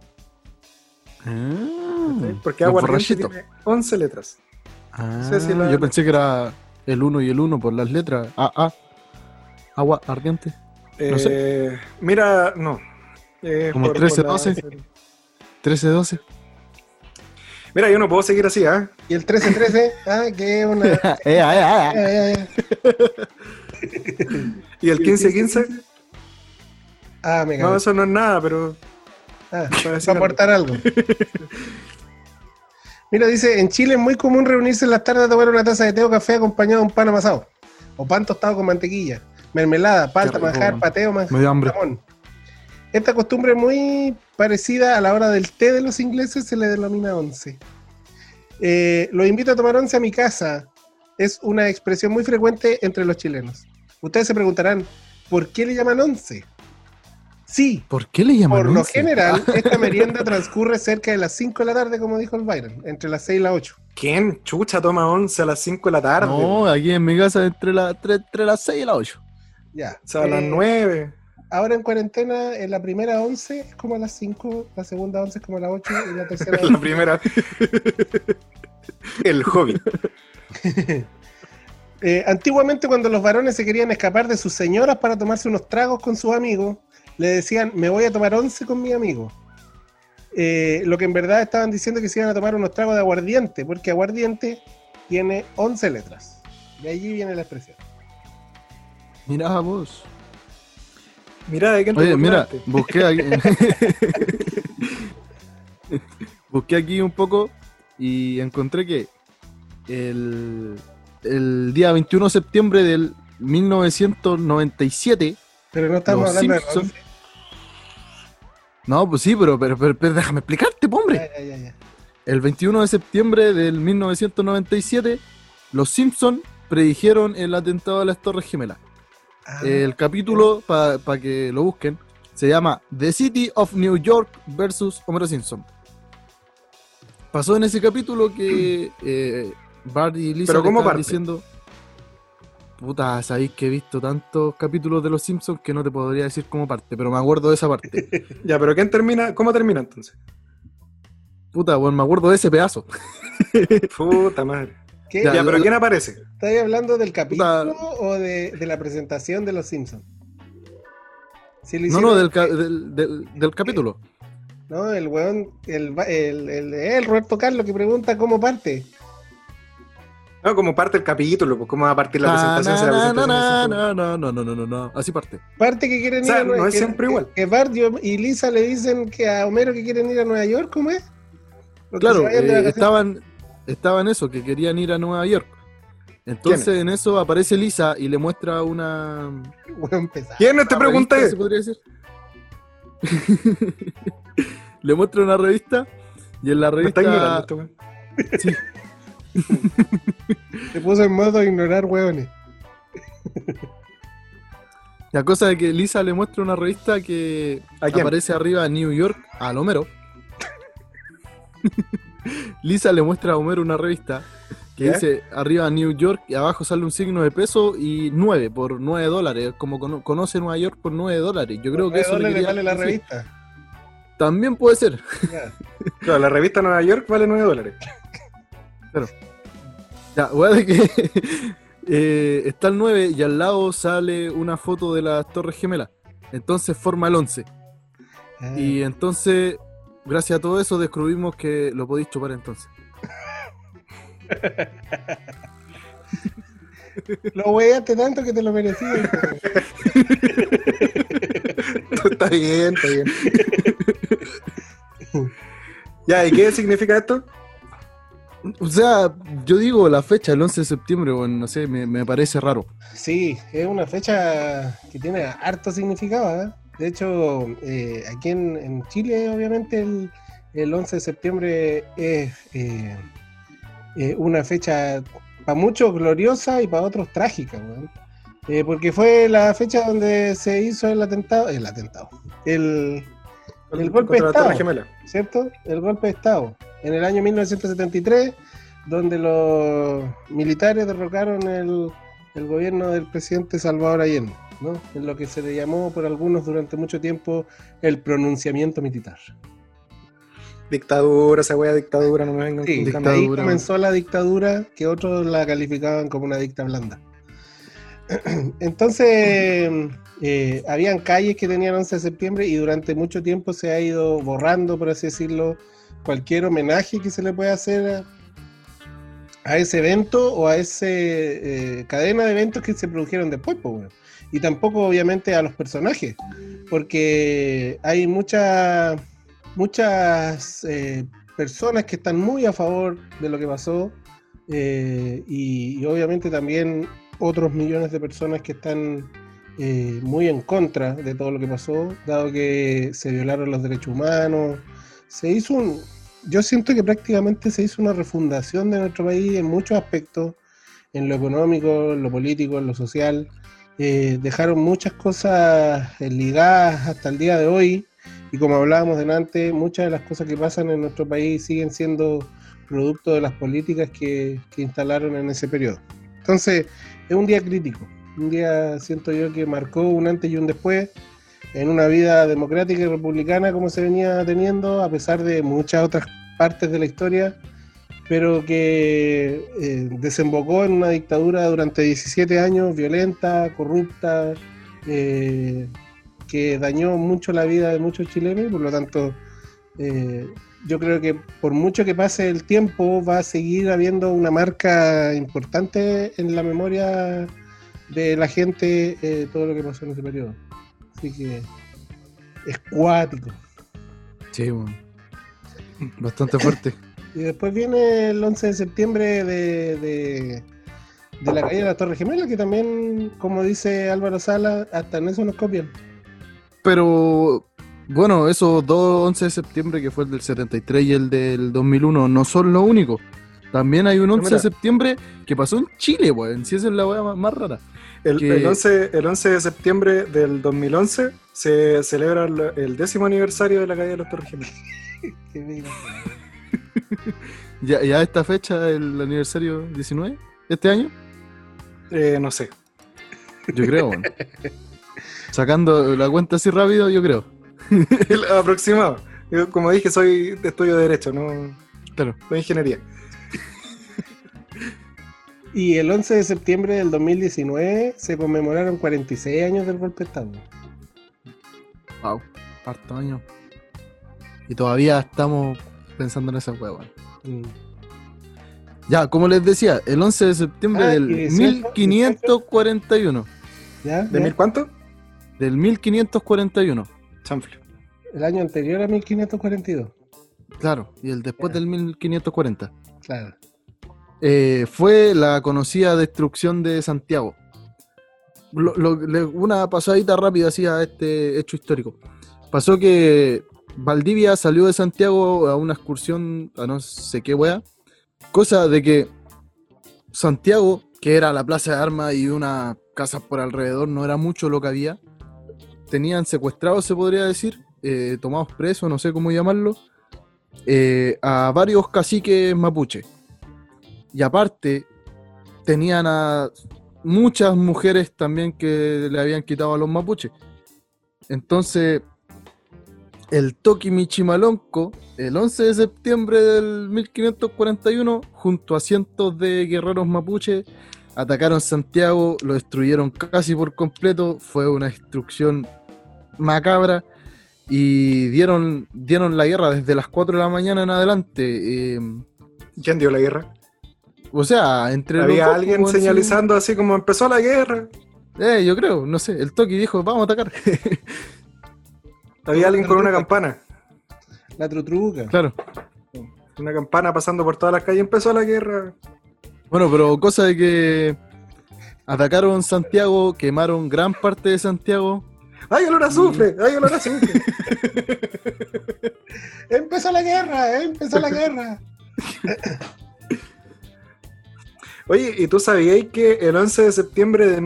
S3: ¿cachai? Porque aguardiente tiene 11 letras.
S2: Ah,
S3: sé si la-
S2: yo pensé que era el 1 y el 1 por las letras. Ah, ah. Agua ardiente. No
S3: Eh, Mira, no. Eh,
S2: Como
S3: por-
S2: 13,
S3: por la-
S2: 12. 13, 12.
S3: Mira, yo no puedo seguir así, ¿ah?
S1: Y el 13-13, ah, que es una.
S2: Eh, eh, eh,
S1: Ah,
S2: eh.
S1: ya, ya.
S3: Y el 15-15,
S1: Ah, me
S3: no, eso no es nada, pero
S1: Ah,
S3: para
S1: aportar algo. Mira, dice, en Chile es muy común reunirse en las tardes a tomar una taza de té o café acompañado de un pan amasado. O pan tostado con mantequilla, mermelada, palta, manjar,
S2: man.
S1: pateo, manjar,
S2: Me dio hambre.
S1: jamón. Esta costumbre es muy parecida a la hora del té de los ingleses, se le denomina once. Eh, los invito a tomar once a mi casa. Es una expresión muy frecuente entre los chilenos. Ustedes se preguntarán, ¿por qué le llaman once? Sí,
S2: ¿Por qué le llaman
S1: por lo
S2: 11?
S1: general, esta merienda transcurre cerca de las 5 de la tarde, como dijo el Byron, entre las 6 y las 8.
S3: ¿quién chucha toma 11 a las 5 de la tarde?
S2: No, aquí en mi casa entre, la, entre, entre las 6 y las 8.
S1: Ya.
S3: O sea, a las
S1: Eh,
S3: 9.
S1: Ahora en cuarentena, en la primera 11 es como a las 5, la segunda 11 es como a las 8 y la tercera
S3: La primera. el hobby.
S1: Eh, antiguamente cuando los varones se querían escapar de sus señoras para tomarse unos tragos con sus amigos, le decían, me voy a tomar 11 con mi amigo. Eh, lo que en verdad estaban diciendo que se iban a tomar unos tragos de aguardiente, porque aguardiente tiene 11 letras. De allí viene la expresión.
S2: Mira vos.
S3: Mira, ¿de qué
S2: Oye, mira, busqué aquí. busqué aquí un poco y encontré que el, el día 21 de septiembre del 1997.
S1: Pero no estamos hablando
S2: Simpson-
S1: de 11.
S2: No, pues sí, pero, pero, pero, pero déjame explicarte, po, hombre.
S1: Ya, ya, ya, ya.
S2: El 21 de septiembre del 1997, los Simpson predijeron el atentado a las Torres Gemelas.
S1: Ah,
S2: El capítulo, para que lo busquen, se llama The City of New York versus Homero Simpson. Pasó en ese capítulo que eh, Bart y Lisa
S3: ¿Pero
S2: le
S3: cómo
S2: estaban
S3: parte?
S2: diciendo... Puta, sabéis que he visto tantos capítulos de los Simpsons que no te podría decir cómo parte, pero me acuerdo de esa parte.
S3: Ya, pero ¿quién termina? ¿Cómo termina entonces?
S2: Puta, bueno, me acuerdo de ese pedazo.
S3: Puta madre.
S1: ¿Qué?
S3: Ya, pero
S2: la-
S3: ¿quién aparece?
S1: ¿Estáis hablando del capítulo
S2: Puta.
S1: o de, de la presentación de los Simpsons? Si lo
S2: No,
S1: hicieron-
S2: no, del, ca- del, del- del capítulo.
S1: No, el weón, el, el, el, el Roberto Carlos que pregunta cómo parte.
S3: No, como parte el capítulo, pues cómo va a partir la
S2: Na,
S3: presentación. la
S2: na,
S3: presentación
S2: na,
S3: es
S2: na, na, no, no, no, no, no, así parte.
S1: Parte que quieren
S3: O sea,
S1: ir a Nueva
S3: no es
S1: que-
S3: siempre
S1: que-
S3: igual.
S1: Que Bart y- Lisa le dicen que a Homero que quieren ir a Nueva York, ¿cómo es? Porque
S2: Claro, eh,
S1: vacaciones.
S2: Estaban, estaban eso, que querían ir a Nueva York. Entonces en eso aparece Lisa y le muestra una...
S1: Pesado.
S3: ¿Quién te pregunté?
S2: revista, se podría decir. le muestra una revista y en la
S3: Me está ignorando
S2: revista...
S3: este weón.
S1: Se puso en modo ignorar weones.
S2: La cosa de que Lisa le muestra una revista que aparece arriba New York al Homero. Lisa le muestra a Homero una revista que
S3: ¿Ya?
S2: dice arriba New York y abajo sale un signo de peso y 9 por 9 dólares. Como cono- conoce Nueva York por 9 dólares. Yo creo que eso le
S1: le
S2: quería
S1: vale la
S2: decir.
S1: revista.
S2: También puede ser.
S1: Ya.
S3: Claro, la revista Nueva York vale 9 dólares.
S2: Ya, weá de que eh, está el 9 y al lado sale una foto de las Torres Gemelas. Entonces forma el 11.
S1: Ah.
S2: Y entonces, gracias a todo eso, descubrimos que lo podéis chupar entonces.
S1: Lo weaste tanto que te lo merecías.
S3: está bien, está bien. ya, ¿y qué significa esto?
S2: O sea, yo digo la fecha, el 11 de septiembre, bueno, no sé, me, me parece raro.
S1: Sí, es una fecha que tiene harto significado. ¿eh? De hecho, eh, aquí en, en Chile, obviamente, el, el 11 de septiembre es eh, eh, una fecha para muchos gloriosa y para otros trágica. Eh, porque fue la fecha donde se hizo el atentado, el atentado, el, El golpe de Estado. ¿cierto? El golpe de Estado, en el año 1973, donde los militares derrocaron el, el gobierno del presidente Salvador Allende, ¿no? En lo que se le llamó por algunos durante mucho tiempo el pronunciamiento militar.
S3: Dictadura, esa wea dictadura, no me vengan
S1: Sí,
S3: con
S1: ahí comenzó la dictadura que otros la calificaban como una dicta blanda. Entonces, eh, habían calles que tenían 11 de septiembre y durante mucho tiempo se ha ido borrando, por así decirlo, cualquier homenaje que se le pueda hacer a, a ese evento o a esa cadena de eventos que se produjeron después. weón. Y tampoco, obviamente, a los personajes, porque hay muchas muchas eh, personas que están muy a favor de lo que pasó eh, y, y obviamente también otros millones de personas que están eh, muy en contra de todo lo que pasó, dado que se violaron los derechos humanos. Se hizo un, yo siento que prácticamente se hizo una refundación de nuestro país en muchos aspectos, en lo económico, en lo político, en lo social. Eh, dejaron muchas cosas eh, ligadas hasta el día de hoy y como hablábamos delante, muchas de las cosas que pasan en nuestro país siguen siendo producto de las políticas que, que instalaron en ese periodo. Entonces, es un día crítico, un día siento yo que marcó un antes y un después en una vida democrática y republicana como se venía teniendo, a pesar de muchas otras partes de la historia, pero que eh, desembocó en una dictadura durante 17 años, violenta, corrupta, eh, que dañó mucho la vida de muchos chilenos por lo tanto eh, yo creo que por mucho que pase el tiempo va a seguir habiendo una marca importante en la memoria de la gente todo lo que pasó en ese periodo. Así que es cuático.
S2: Sí, weón. Bastante fuerte.
S1: Y después viene el 11 de septiembre de, de, de la caída de la Torre Gemela, que también, como dice Álvaro Sala, hasta en eso nos copian.
S2: Pero bueno, esos dos 11 de septiembre, que fue el del 73 y el del 2001, no son lo único. También hay un 11 de septiembre que pasó en Chile, weón. Si esa es la weá más, más rara.
S3: El,
S2: que-
S3: el 11, el 11 de septiembre del 2011 se celebra el, el décimo aniversario de la caída de los Torres Gemelas.
S2: Ya, ya esta fecha, el aniversario 19, este año,
S3: Eh, no sé.
S2: yo creo, weón. Sacando la cuenta así rápido, yo creo.
S3: El aproximado. Yo, como dije, soy de estudio de Derecho, no
S2: Claro.
S3: de Ingeniería.
S1: Y el 11 de septiembre del 2019 se conmemoraron 46 años del golpe de Estado.
S2: Wow, harto año. Y todavía estamos pensando en esa weón.
S1: Mm.
S2: Ya, como les decía, el 11 de septiembre
S1: Ah,
S2: del
S1: y 18,
S2: 1541.
S1: ¿Ya?
S3: ¿De mil cuánto?
S2: Del 1541.
S3: Chanfle.
S1: El año anterior a 1542.
S2: Claro, y el después
S1: Ya.
S2: del 1540.
S1: Claro.
S2: eh, fue la conocida destrucción de Santiago. Lo- lo- le- una pasadita rápida así a este hecho histórico. Pasó que Valdivia salió de Santiago a una excursión a no sé qué wea. Cosa de que Santiago, que era la plaza de armas y unas casas por alrededor, no era mucho lo que había. Tenían secuestrados, se podría decir, eh, tomados presos, no sé cómo llamarlo, eh, a varios caciques mapuche. Y aparte, tenían a muchas mujeres también que le habían quitado a los mapuches. Entonces, el Toki Michimalonco, el 11 de septiembre del 1541, junto a cientos de guerreros mapuches, atacaron Santiago, lo destruyeron casi por completo, fue una destrucción macabra y dieron, dieron la guerra desde las 4 de la mañana en adelante. eh,
S3: ¿Quién dio la guerra?
S2: o sea, entre los
S3: Había
S2: dos,
S3: alguien
S2: pues,
S3: señalizando así como empezó la guerra.
S2: Eh, yo creo, no sé. El Toki dijo, vamos a atacar.
S3: Había alguien con una campana.
S1: La trutruca.
S2: claro.
S3: Una campana pasando por todas las calles. Empezó la guerra.
S2: Bueno, pero cosa de que atacaron Santiago, quemaron gran parte de Santiago.
S3: ¡Ay, olor a azufre! ¡Ay, olor a azufre!
S1: Empezó la guerra, ¿eh? empezó la guerra.
S3: Oye, ¿y tú sabías que el 11 de septiembre de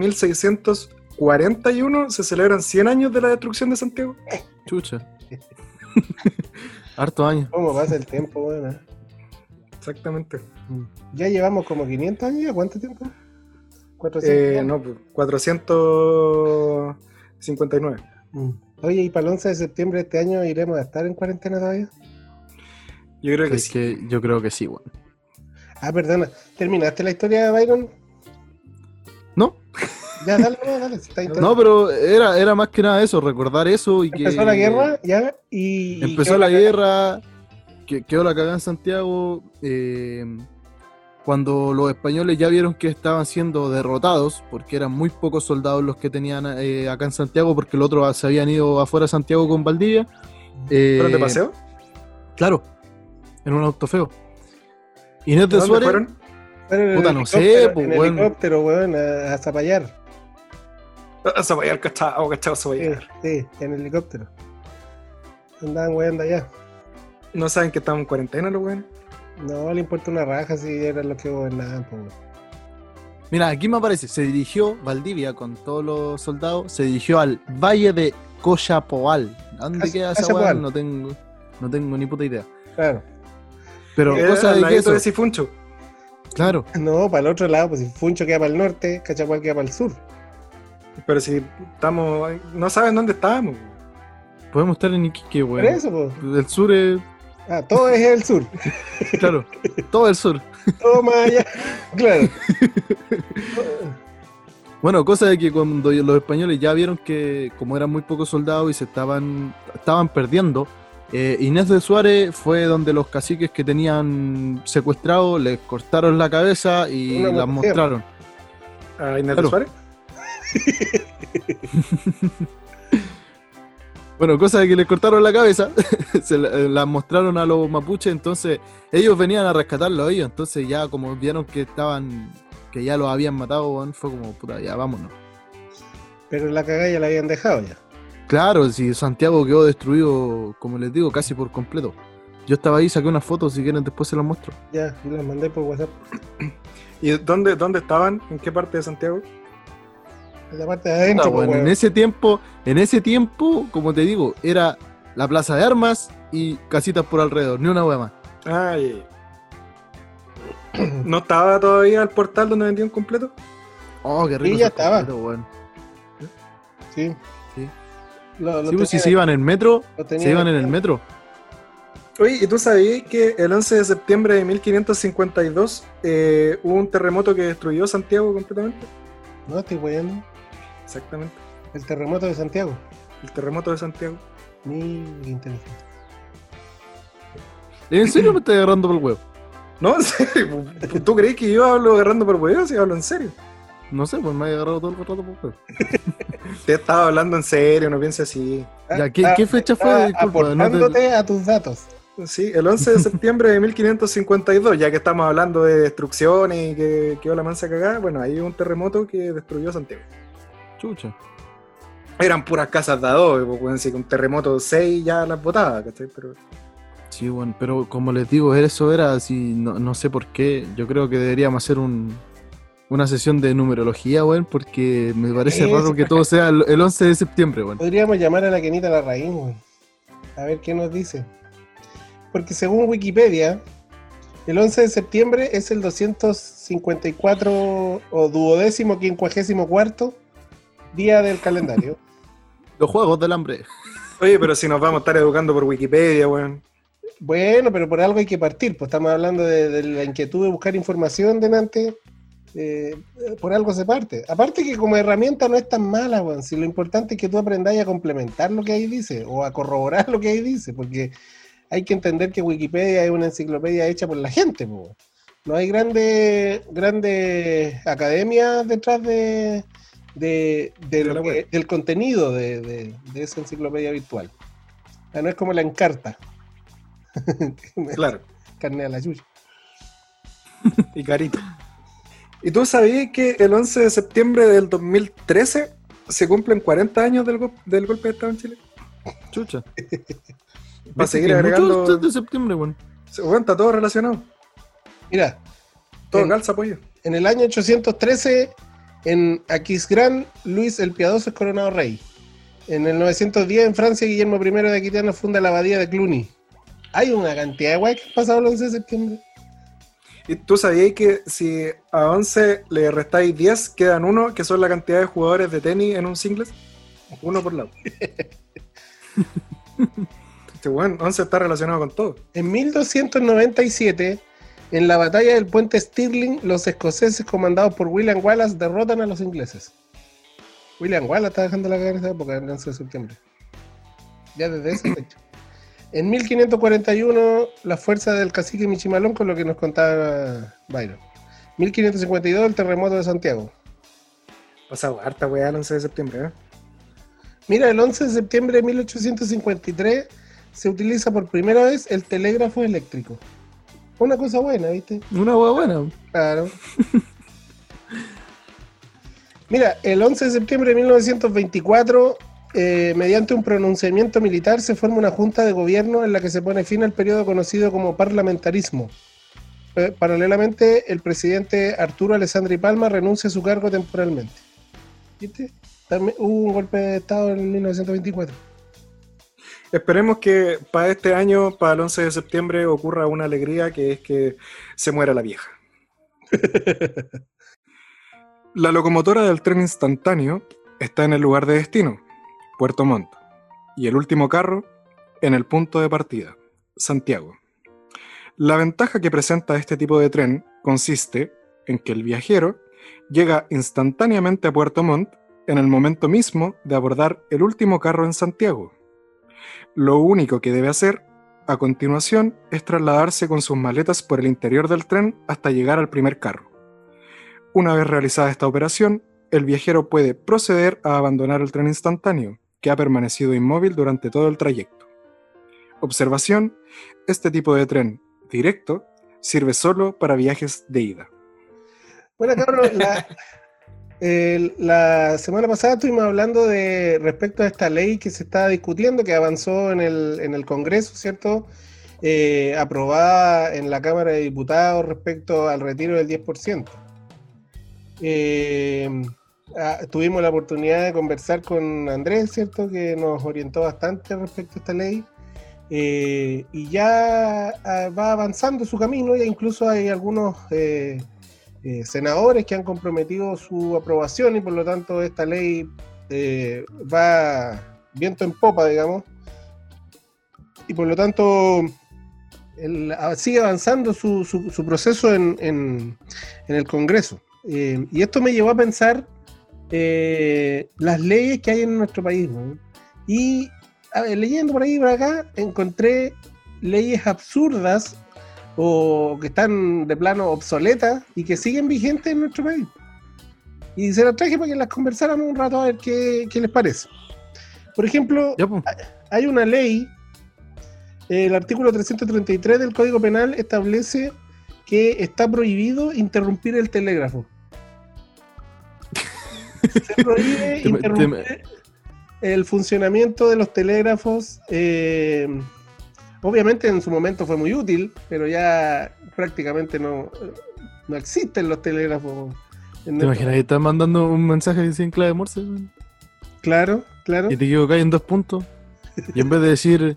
S3: 1641 se celebran 100 años de la destrucción de Santiago?
S2: Chucha. Harto años.
S1: ¿Cómo pasa el tiempo, bueno?
S3: Exactamente.
S1: Ya llevamos como 500 años, ¿ya? ¿cuánto tiempo? 400.
S3: Eh, no, pues, 459.
S1: Mm. Oye, ¿y para el 11 de septiembre de este año iremos a estar en cuarentena todavía?
S3: Yo creo que
S2: Es
S3: sí.
S2: que yo creo que sí, weón.
S1: Ah, perdona. ¿Terminaste la historia de Byron?
S2: No,
S1: Ya, dale, no, dale. si está
S2: no, pero era, era más que nada eso, recordar eso y que.
S1: Empezó la guerra, ya, y...
S2: Empezó la guerra, que, quedó la cagada en Santiago. eh, cuando los españoles ya vieron que estaban siendo derrotados, porque eran muy pocos soldados los que tenían eh, acá en Santiago, porque los otros se habían ido afuera de Santiago con Valdivia. eh,
S3: ¿Fueron de paseo?
S2: Claro, en un auto feo. Inés de
S3: ¿Dónde
S2: Suárez,
S3: fueron?
S1: En
S2: Puta, no sé,
S1: helicóptero,
S2: pues,
S1: en
S2: weón.
S1: helicóptero, weón, a, a zapallar.
S3: A Zabayar, cachao, cachao,
S1: Sí,
S3: Zabayar.
S1: sí, en helicóptero. Andaban weando allá.
S3: ¿No saben que estaban en cuarentena los weones?
S1: No le importa una raja si eran los que gobernaban, pues. weón.
S2: mira, aquí me aparece, se dirigió Valdivia con todos los soldados, se dirigió al Valle de Cochapoal. ¿Dónde queda esa weá? No tengo, no tengo ni puta idea.
S1: Claro.
S2: Pero
S3: Era
S2: cosa de que eso,
S3: de Sifuncho.
S2: Claro,
S1: No, para el otro lado, pues si Funcho queda para el norte, Cachapual queda para el sur.
S3: Pero si estamos. No saben dónde estábamos.
S2: podemos estar en Iquique,
S1: Por
S2: weón.
S1: eso, pues.
S2: El sur es,
S1: Ah, todo es el sur.
S2: claro, todo el sur.
S1: Todo más allá. Claro.
S2: Bueno, cosa de que cuando los españoles ya vieron que como eran muy pocos soldados y se estaban, estaban perdiendo, eh, Inés de Suárez fue donde los caciques que tenían secuestrado les cortaron la cabeza y las mostraron.
S3: A Inés
S2: Claro.
S3: de Suárez.
S2: Bueno, cosa de que les cortaron la cabeza, se la- eh, las mostraron a los mapuches, entonces ellos venían a rescatarlos a ellos, entonces ya como vieron que estaban, que ya los habían matado, fue como, puta, ya vámonos.
S1: Pero la cagada ya la habían dejado ya.
S2: Claro, si Santiago quedó destruido, como les digo, casi por completo. Yo estaba ahí, saqué unas fotos, si quieren después se las muestro.
S1: Ya, y las mandé por WhatsApp.
S3: ¿Y dónde, dónde estaban? ¿En qué parte de Santiago?
S1: En la parte de adentro,
S2: Ah,
S1: pues,
S2: bueno, en
S1: weón.
S2: ese tiempo, en ese tiempo, como te digo, era la plaza de armas y casitas por alrededor, ni una hueá más.
S3: Ay. ¿No estaba todavía el portal donde vendían completo?
S2: Oh, qué rico.
S1: Sí, ya estaba.
S2: completos, weón.
S1: Sí. Lo, lo
S2: Sí, pues, si se iban en el metro, se iban en el metro.
S3: Oye, ¿y tú sabías que el 11 de septiembre de 1552 eh, hubo un terremoto que destruyó Santiago completamente?
S1: No, estoy weando.
S3: Exactamente.
S1: El terremoto de Santiago.
S3: El terremoto de Santiago.
S1: Muy inteligente.
S2: ¿En serio me estás agarrando por el huevo?
S3: No, en serio. ¿Tú crees que yo hablo agarrando por huevos? Si hablo en serio.
S2: No sé, pues me ha agarrado todo el rato por el huevo.
S3: Te estaba hablando en serio, no pienses así.
S2: Ya, ¿qué-
S1: Ah,
S2: qué fecha fue? no te-
S1: aportándote a tus datos.
S3: Sí, el 11 de septiembre de 1552, ya que estamos hablando de destrucciones y que quedó la mansa cagada, bueno, ahí hubo un terremoto que destruyó Santiago.
S2: Chucha.
S3: Eran puras casas de adobe, pueden decir que un terremoto 6 ya las botaba, ¿cachai? Pero
S2: Sí, bueno, pero como les digo, eso era así, no, no sé por qué. Yo creo que deberíamos hacer un, una sesión de numerología, weón, porque me parece raro que todo sea el, el 11 de septiembre, weón.
S1: Podríamos llamar a la Kenita Larraín, weón. A ver qué nos dice. Porque según Wikipedia, el 11 de septiembre es el 254 o duodécimo quincuagésimo cuarto día del calendario.
S2: Los juegos del hambre.
S3: Oye, pero si nos vamos a estar educando por Wikipedia, weón.
S1: Bueno, pero por algo hay que partir. Pues estamos hablando de, de la inquietud de buscar información delante. Eh, por algo se parte. Aparte que como herramienta no es tan mala, weón. Si lo importante es que tú aprendáis a complementar lo que ahí dice o a corroborar lo que ahí dice, porque hay que entender que Wikipedia es una enciclopedia hecha por la gente, po. No hay grandes grandes academias detrás de, de- de
S3: De
S1: lo
S3: la
S1: que-
S3: web.
S1: del contenido de, de- de esa enciclopedia virtual. O sea, no es como la encarta.
S3: Claro,
S1: Carne a la yuya.
S3: y carito. ¿Y tú sabías que el 11 de septiembre del 2013 se cumplen 40 años del, go- del golpe de Estado en Chile?
S2: Chucha.
S3: Va a seguir
S2: Que mucho
S3: agregando.
S2: de septiembre, weón.
S3: Se- weón, está todo relacionado.
S1: Mira,
S3: Todo
S1: En-
S3: calza apoyo.
S1: en el año 813, en Aquisgrán, Luis el Piadoso es coronado rey. En el 910, en Francia, Guillermo I de Aquitano funda la abadía de Cluny. Hay una cantidad de weas que han pasado el 11 de septiembre.
S3: ¿Y tú sabías que si a 11 le restáis 10, quedan uno, que son la cantidad de jugadores de tenis en un singles? Uno por lado. este bueno, 11 está relacionado con todo.
S1: En 1297, en la batalla del puente Stirling, los escoceses comandados por William Wallace derrotan a los ingleses. William Wallace está dejando la guerra en esa época, el 11 de septiembre. Ya desde ese hecho. En 1541, la fuerza del cacique Michimalón, con lo que nos contaba Byron. 1552, el terremoto de Santiago.
S3: Pasado harta weá el 11 de septiembre, ¿eh?
S1: Mira, el 11 de septiembre de 1853 se utiliza por primera vez el telégrafo eléctrico. Una cosa buena, ¿viste?
S2: Una hueá buena.
S1: Claro. Mira, el 11 de septiembre de 1924, eh, mediante un pronunciamiento militar, se forma una junta de gobierno en la que se pone fin al periodo conocido como parlamentarismo. Eh, paralelamente, el presidente Arturo Alessandri Palma renuncia a su cargo temporalmente. ¿Viste? También hubo un golpe de Estado en 1924.
S3: Esperemos que para este año, para el 11 de septiembre, ocurra una alegría que es que se muera la vieja. la locomotora del tren instantáneo está en el lugar de destino, Puerto Montt, y el último carro en el punto de partida, Santiago. La ventaja que presenta este tipo de tren consiste en que el viajero llega instantáneamente a Puerto Montt en el momento mismo de abordar el último carro en Santiago. Lo único que debe hacer a continuación es trasladarse con sus maletas por el interior del tren hasta llegar al primer carro. Una vez realizada esta operación, el viajero puede proceder a abandonar el tren instantáneo, que ha permanecido inmóvil durante todo el trayecto. Observación, este tipo de tren directo sirve solo para viajes de ida.
S1: Bueno, la, el- la semana pasada estuvimos hablando de respecto a esta ley que se está discutiendo, que avanzó en el, en el Congreso, ¿cierto? Eh, aprobada en la Cámara de Diputados respecto al retiro del 10%. Eh, ah, tuvimos la oportunidad de conversar con Andrés, ¿cierto? Que nos orientó bastante respecto a esta ley. Eh, y ya ah, va avanzando su camino, e incluso hay algunos eh, eh, senadores que han comprometido su aprobación y por lo tanto esta ley va viento en popa, digamos. Y por lo tanto el- a- sigue avanzando su, su- proceso en, en- el Congreso. Y esto me llevó a pensar eh, las leyes que hay en nuestro país. ¿no? Y a ver, leyendo por ahí y por acá, encontré leyes absurdas o que están de plano obsoletas y que siguen vigentes en nuestro país. Y se las traje para que las conversáramos un rato a ver qué, qué les parece. Por ejemplo, hay una ley, el artículo 333 del Código Penal establece que está prohibido interrumpir el telégrafo. Se prohíbe
S2: Te-
S1: interrumpir el funcionamiento de los telégrafos. eh, obviamente en su momento fue muy útil, pero ya prácticamente no, no existen los telégrafos.
S2: ¿Te imaginas que estás mandando un mensaje así en clave Morse?
S1: Claro, claro.
S2: y te equivocas en dos puntos? Y en vez de decir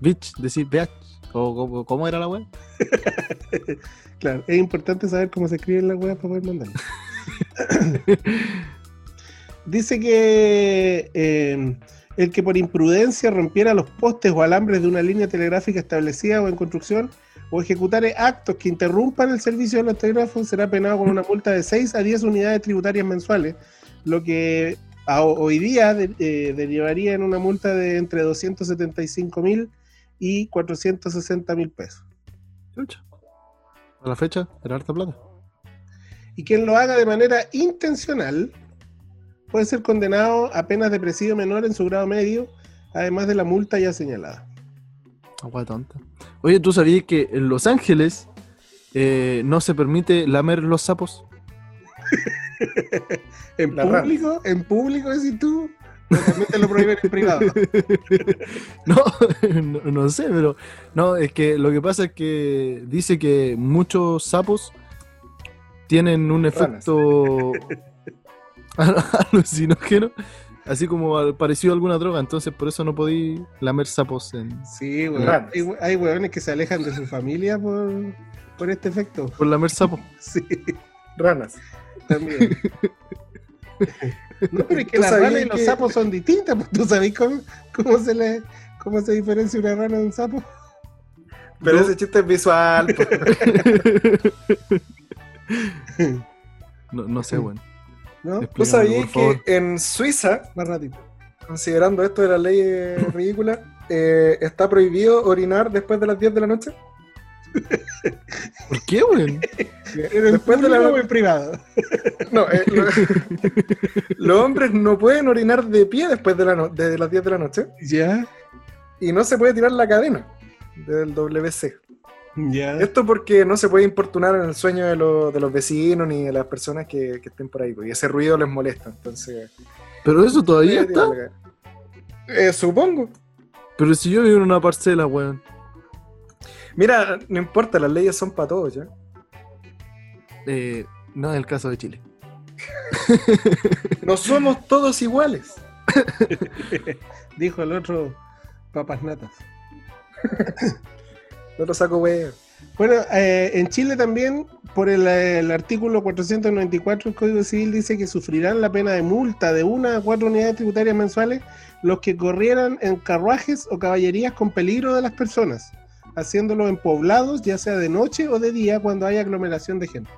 S2: bitch, decir bitch. ¿O cómo, cómo era la web?
S1: Claro, es importante saber cómo se escriben las weas para poder mandarlas. Dice que eh, el que por imprudencia rompiera los postes o alambres de una línea telegráfica establecida o en construcción o ejecutare actos que interrumpan el servicio de los telégrafos será penado con una multa de 6 a 10 unidades tributarias mensuales, lo que hoy día eh, derivaría en una multa de entre 275 mil y 460 mil pesos.
S2: A la fecha, era harta plata.
S1: Y quien lo haga de manera intencional puede ser condenado a penas de presidio menor en su grado medio, además de la multa ya señalada.
S2: Agua tonta. Oye, ¿tú sabías que en Los Ángeles eh, no se permite lamer los sapos?
S1: En
S3: La
S1: público, en público decís tú, también te lo prohíben en privado.
S2: No, no, no sé, pero no, es que lo que pasa es que dice que muchos sapos tienen un efecto alucinógeno, así como parecido a alguna droga, entonces por eso no podí lamer sapos en...
S1: Sí, weón. Hay, hay weones que se alejan de su familia por, por este efecto.
S2: Por la mersapo.
S1: Sí,
S3: Ranas.
S1: también. No, pero es que
S3: ¿Tú
S1: las ranas y los
S3: que-
S1: sapos son distintas. pues, ¿Tú sabés cómo, cómo, se le, cómo se diferencia una rana de un sapo?
S3: Pero
S2: No.
S3: ese chiste es visual.
S2: No, no sé, weón.
S1: ¿No?
S3: ¿Tú sabías
S2: favor.
S3: que en Suiza,
S1: Más rápido.
S3: considerando esto de la ley eh, ridícula, eh, está prohibido orinar después de las 10 de la noche?
S2: ¿Por qué, weón?
S1: ¿En el
S3: Después de la-
S1: en privado?
S3: No, eh, lo- los hombres no pueden orinar de pie después de, la no- de las 10 de la noche
S1: Ya,
S3: y no se puede tirar la cadena del WC. Esto porque no se puede importunar en el sueño de, los- de los vecinos ni de las personas que, que estén por ahí, porque ese ruido les molesta. Entonces,
S2: Pero eso todavía está.
S3: Eh, supongo.
S2: Pero si yo vivo en una parcela, weón.
S3: Mira, no importa, las leyes son para todos, ¿ya?
S2: Eh, no es el caso de Chile.
S3: No somos todos iguales.
S1: Dijo el otro papas natas.
S3: No lo saco, wey.
S1: Bueno, eh, en Chile también, por el, eh, el artículo 494 del Código Civil, dice que sufrirán la pena de multa de una a cuatro unidades tributarias mensuales los que corrieran en carruajes o caballerías con peligro de las personas, haciéndolo en poblados, ya sea de noche o de día, cuando hay aglomeración de gente.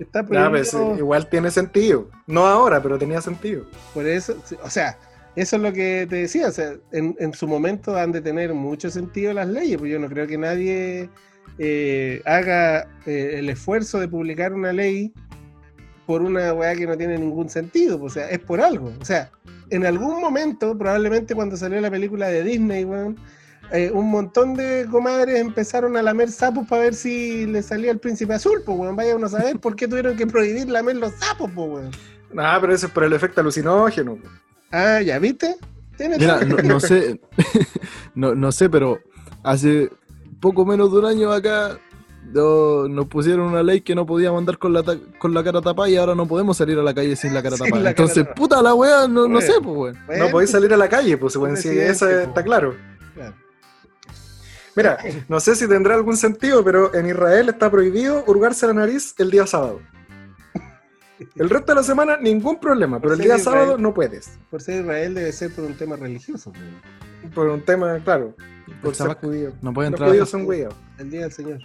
S1: Está prohibido,
S3: pues, igual tiene sentido. No ahora, pero tenía sentido.
S1: por eso, o sea, eso es lo que te decía, o sea, en, en su momento han de tener mucho sentido las leyes, pues yo no creo que nadie eh, haga eh, el esfuerzo de publicar una ley por una weá que no tiene ningún sentido, pues, o sea, es por algo, o sea, en algún momento, probablemente cuando salió la película de Disney, weón, eh, un montón de comadres empezaron a lamer sapos para ver si le salía el príncipe azul, pues weón, vaya uno a saber por qué tuvieron que prohibir lamer los sapos, pues weón.
S3: Ah, pero eso es por el efecto alucinógeno.
S1: Ah, ya viste. Tiene
S2: Mira, no, no sé, no, no sé, pero hace poco menos de un año acá no- nos pusieron una ley que no podíamos andar con la, con la cara tapada y ahora no podemos salir a la calle sin la cara
S1: Sin
S2: tapada.
S1: la cara
S2: Entonces,
S1: tapada.
S2: puta la weá, no, no sé, pues weón.
S1: Bueno,
S3: No podéis salir a la calle, pues, weón,
S1: presidente,
S3: eso
S1: pues.
S3: está claro.
S1: claro.
S3: Mira, no sé si tendrá algún sentido, pero en Israel está prohibido hurgarse la nariz el día sábado. El resto de la semana, ningún problema, pero el día
S1: Israel.
S3: sábado no puedes.
S1: Por ser Israel debe ser por un tema religioso.
S3: Por un tema, claro, por ser judío.
S2: No pueden
S3: Los
S2: trabajar,
S3: judíos son.
S1: El día del Señor.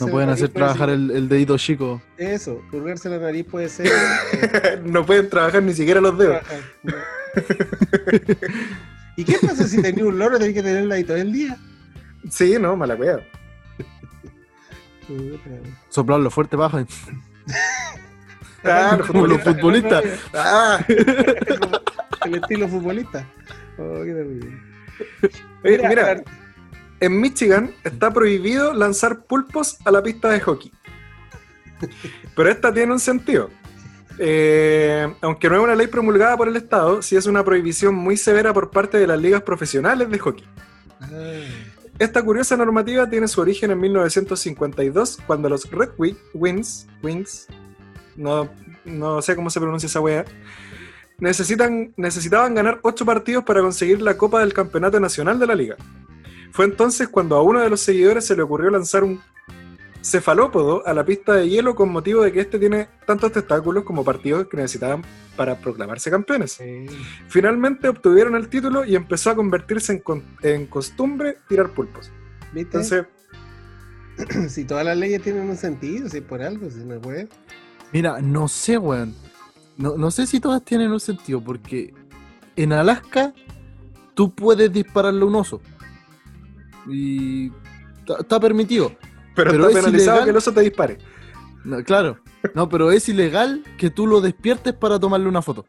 S2: No pueden hacer trabajar el, el dedito chico.
S1: Eso, hurgarse la nariz puede ser. eh,
S3: no pueden trabajar ni siquiera los dedos.
S1: trabajar, no. ¿Y qué pasa si tenía un loro? Tenés que tenerla ahí todo el día.
S3: Sí, no, mala cueva.
S2: Soplarlo fuerte bajo.
S3: Ah, los
S2: Como los
S3: futbolistas. Ah,
S1: El estilo futbolista. Oh, qué
S3: mira, en Michigan está prohibido lanzar pulpos a la pista de hockey. Pero esta tiene un sentido. Eh, aunque no es una ley promulgada por el Estado, sí es una prohibición muy severa por parte de las ligas profesionales de hockey.
S1: Ah,
S3: Esta curiosa normativa tiene su origen en 1952, cuando los Red Wi- Wings, Wings no, no sé cómo se pronuncia esa wea, necesitan, necesitaban ganar 8 partidos para conseguir la Copa del Campeonato Nacional de la Liga. Fue entonces cuando a uno de los seguidores se le ocurrió lanzar un cefalópodo a la pista de hielo con motivo de que este tiene tantos tentáculos como partidos que necesitaban para proclamarse campeones.
S1: sí.
S3: Finalmente obtuvieron el título y empezó a convertirse en, con- en costumbre tirar pulpos.
S1: ¿Viste?
S3: Entonces,
S1: si todas las leyes tienen un sentido, si es por algo, si no puede.
S2: Mira, no sé, weón. No, no sé si todas tienen un sentido, porque en Alaska tú puedes dispararle a un oso. Y está permitido.
S3: Pero,
S2: Pero
S3: está
S2: es
S3: penalizado
S2: ilegal.
S3: que el oso te dispare.
S2: No, claro. No, pero es ilegal que tú lo despiertes para tomarle una foto.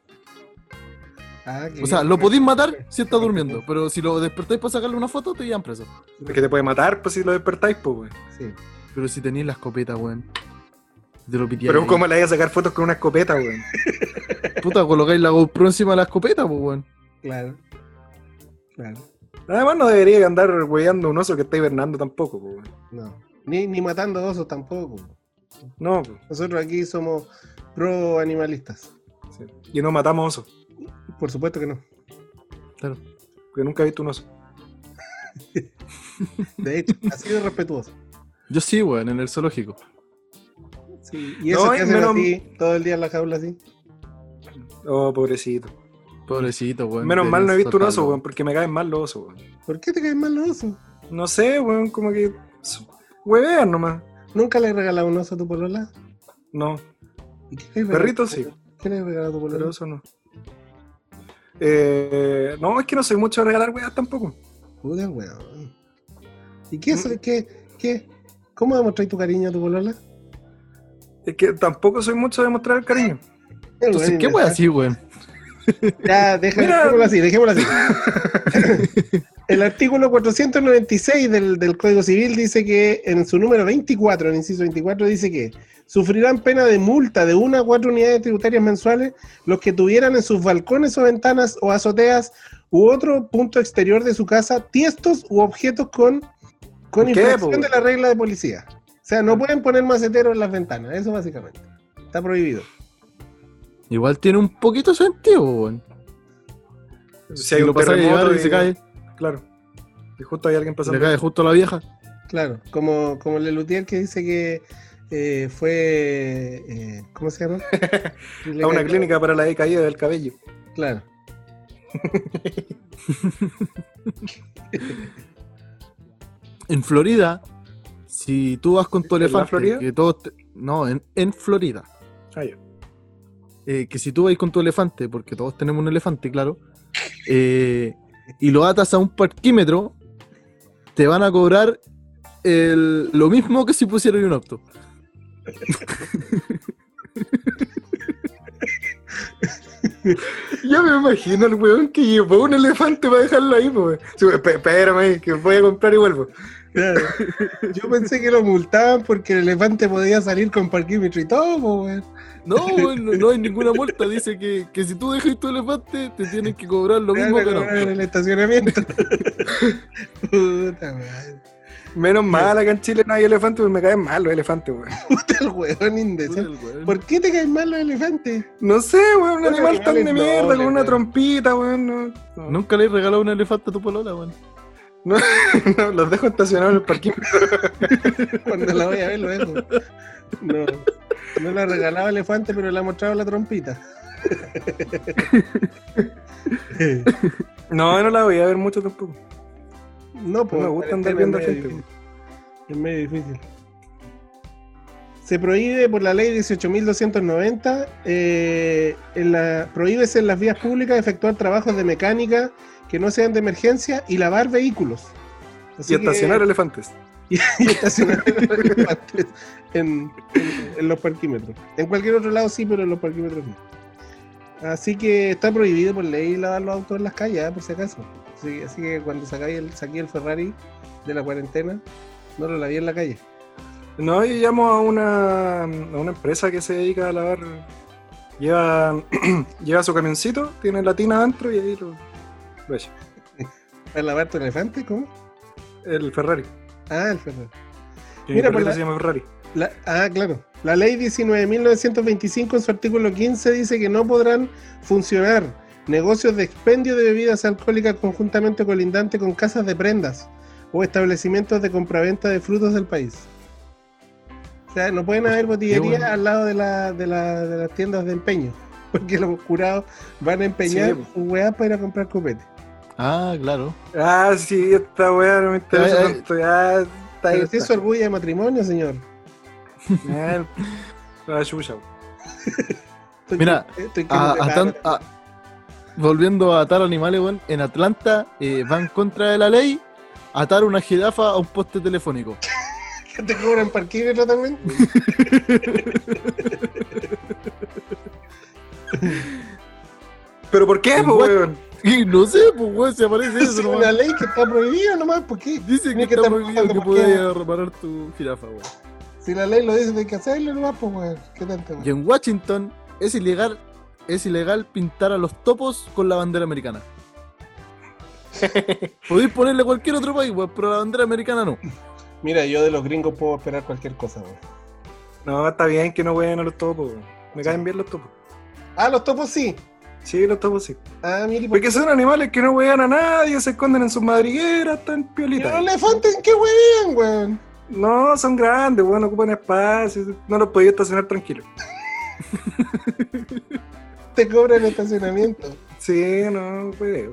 S1: Ah,
S2: O sea,
S1: bien.
S2: lo podéis matar si está durmiendo, pero si lo despertáis para sacarle una foto, te llevan preso.
S3: Es que te puede matar pues, si lo despertáis, pues, güey.
S1: Sí.
S2: Pero si tenéis la escopeta, weón. Te lo
S3: Pero
S2: ahí.
S3: ¿cómo le vais a sacar fotos con una escopeta, güey?
S2: Puta, colocáis la GoPro encima de la escopeta, pues, weón.
S1: Claro. Claro.
S3: Además, no debería andar weyando un oso que está hibernando tampoco, pues, güey.
S1: No. Ni, ni matando osos tampoco.
S3: No,
S1: Nosotros aquí somos pro animalistas.
S3: sí. Y no matamos osos,
S1: Por supuesto que no.
S2: Claro.
S3: porque nunca he visto un oso.
S1: De hecho, así de respetuoso.
S2: Yo sí, weón, en el zoológico.
S1: Sí. Y eso
S3: No,
S1: que hacen
S3: menos-
S1: así, todo el día en la jaula así.
S3: Oh, pobrecito.
S2: Pobrecito, weón.
S3: Menos mal no he visto un oso, weón, porque me caen mal los osos, weón.
S1: ¿Por qué te caen mal los osos?
S3: No sé, weón, como que. Huevean nomás.
S1: ¿Nunca le has regalado un oso a tu polola?
S3: No, perrito sí,
S1: ¿Qué le has regalado a tu
S3: pero
S1: polola?
S3: oso no. Eh, no, es que no soy mucho de regalar weas tampoco.
S1: Puta weón. ¿Y qué
S3: Mm.
S1: es? ¿Qué? ¿Qué? ¿Cómo demostráis tu cariño a tu polola?
S3: Es que tampoco soy mucho de mostrar cariño.
S2: Entonces, ¿qué weón así, weón?
S1: Ya, deja- dejémoslo así, dejémoslo así. El artículo 496 del, del Código Civil dice que en su número 24, en inciso 24, dice que sufrirán pena de multa de una a cuatro unidades tributarias mensuales los que tuvieran en sus balcones o ventanas o azoteas u otro punto exterior de su casa tiestos u objetos con, con
S3: ¿Por qué,
S1: infracción de la regla de policía. O sea, no pueden poner maceteros en las ventanas, eso básicamente. Está prohibido.
S2: Igual tiene un poquito de sentido, weón.
S3: Si hay
S2: lo
S3: un
S2: pasa a
S3: terremoto
S2: llevar y se cae,
S3: Claro. Y justo hay alguien
S2: le
S3: pasando.
S2: cae justo a la vieja.
S1: Claro, como, como el Lelutier que dice que eh, fue. eh, ¿Cómo se llama? Le
S3: A una clínica para la decaída del cabello.
S1: Claro.
S2: En Florida, si tú vas con tu
S3: ¿En la
S2: elefante,
S3: Florida?
S2: que todos te- no, en, en Florida,
S3: Ah, ya.
S2: Eh, que si tú vas con tu elefante, porque todos tenemos un elefante, claro, eh, y lo atas a un parquímetro, te van a cobrar el- lo mismo que si pusieras un auto.
S3: Ya me imagino el weón que llevó un elefante para dejarlo ahí, pues. Espérame, que voy a comprar y vuelvo.
S1: Claro. Yo pensé que lo multaban porque el elefante podía salir con parquímetro y todo, weón.
S2: No, weón, no, no hay ninguna multa. Dice que, que si tú dejas tu elefante, te tienen que cobrar lo mismo que no.
S1: En el estacionamiento. Puta madre.
S3: Menos mal, acá en Chile no hay elefantes, porque me caen mal los elefantes, weón.
S1: Puta el weón indecente. ¿Por qué te caen mal los elefantes?
S3: No sé, weón, un animal tan de mierda, con una trompita, weón. No, no,
S2: Nunca le he regalado un elefante a tu polola, weón.
S3: No, no, los dejo estacionados en el parquímetro.
S1: Cuando la voy a ver lo dejo. No. No le ha regalado elefante, pero le ha mostrado la trompita.
S3: No, no la voy a ver mucho tampoco.
S1: No, pues
S3: me gusta andar viendo gente.
S1: Es medio difícil. Se prohíbe por la ley 18.290, eh, en la, prohíbese en las vías públicas efectuar trabajos de mecánica que no sean de emergencia y lavar vehículos. Así
S3: y estacionar
S1: que-
S3: elefantes.
S1: y, y estacionar elefantes en, en- en los parquímetros. En cualquier otro lado sí, pero en los parquímetros no. Así que está prohibido por ley lavar los autos en las calles, ah, por si acaso. Así, así que cuando sacáis el, saqué el Ferrari de la cuarentena, no lo lavé en la calle.
S3: No, y llamo a una, a una empresa que se dedica a lavar. Lleva, lleva su camioncito, tiene la tina adentro y ahí lo, lo echa.
S1: ¿Para lavar tu elefante? ¿Cómo?
S3: El Ferrari.
S1: Ah, el Ferrari. Mira,
S3: mi
S1: por
S3: perrito
S1: la-
S3: se llama Ferrari.
S1: La- ah, claro. La ley 19.925 en su artículo 15 dice que no podrán funcionar negocios de expendio de bebidas alcohólicas conjuntamente colindantes con casas de prendas o establecimientos de compraventa de frutos del país. O sea, no pueden haber botillería
S2: bueno.
S1: al lado de, la- de la- de las tiendas de empeño, porque los curados van a empeñar
S3: Sí.
S1: sus weas para ir a comprar copete.
S2: Ah, claro.
S3: Ah, sí, esta weá no me interesa
S2: Ay, ay.
S3: tanto. Ya, está.
S1: Pero si es orgullo de matrimonio, señor.
S3: Ah, La chucha.
S1: Estoy
S2: Mira,
S1: estoy
S2: A- volviendo a atar animales, weón, en Atlanta eh, van contra de la ley atar una jirafa a un poste telefónico.
S1: ¿Que te cobran parquímetro también?
S3: ¿Pero por qué, po, weón?
S2: Y no sé, pues, weón, se aparece
S1: Es
S2: eso
S1: una
S2: nomás.
S1: ley que está prohibida nomás, ¿por qué?
S2: Dice que está prohibido que puedas reparar tu jirafa, weón.
S1: Si la ley lo dice, hay que hacerlo nomás, pues, weón. ¿Qué tanto,
S2: Y
S1: weón?
S2: en Washington es ilegal, es ilegal pintar a los topos con la bandera americana. Podéis ponerle a cualquier otro país, weón, pero la bandera americana no.
S1: Mira, yo de los gringos puedo esperar cualquier cosa, weón.
S3: No, está bien que no weón a los topos, weón. Me caen bien los topos.
S1: Ah, los topos sí.
S3: Sí, los topos sí.
S1: Ah, mire, ¿por
S3: Porque son animales que no huean a nadie, se esconden en sus madrigueras, están piolitas.
S1: los elefantes qué huevían, weón?
S3: No, son grandes, weón, ocupan espacio, no los podía estacionar tranquilo.
S1: Te cobran estacionamiento.
S3: Sí, no, pues.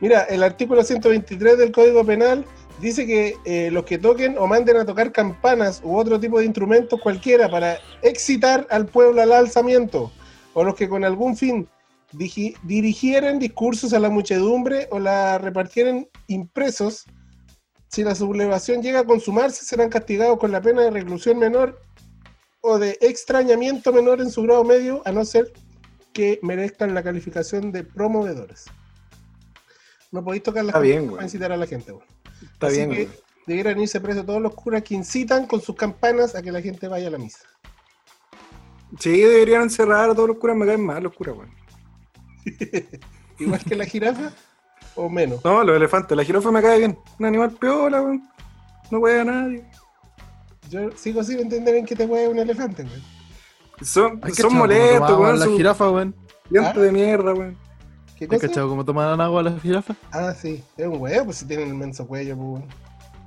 S1: Mira, el artículo 123 del Código Penal dice que eh, los que toquen o manden a tocar campanas u otro tipo de instrumentos cualquiera para excitar al pueblo al alzamiento, o los que con algún fin dirigieren discursos a la muchedumbre o la repartieren impresos, si la sublevación llega a consumarse, serán castigados con la pena de reclusión menor o de extrañamiento menor en su grado medio, a no ser que merezcan la calificación de promovedores. No podéis tocar las
S3: Está bien,
S1: para incitar a la gente. güey.
S3: Está
S1: Así
S3: bien,
S1: que
S3: weón.
S1: debieran irse presos todos los curas que incitan con sus campanas a que la gente vaya a la misa.
S3: Sí, deberían encerrar a todos los curas, me caen mal los curas, weón.
S1: Igual que la jirafa o menos.
S3: No, los elefantes, la jirafa me cae bien. Un animal piola, weón. No huea a nadie.
S1: Yo sigo sin entender en qué te mueve un elefante, güey.
S3: Son,
S2: ¿Hay
S3: son molestos, weón.
S2: La
S3: Su
S2: jirafa, weón.
S3: diente
S1: ¿Ah?
S3: de mierda, weón.
S1: ¿Qué
S2: cachado cómo tomaban agua las jirafas?
S1: Ah, sí, es un huevo, pues si tienen el menso cuello, pues.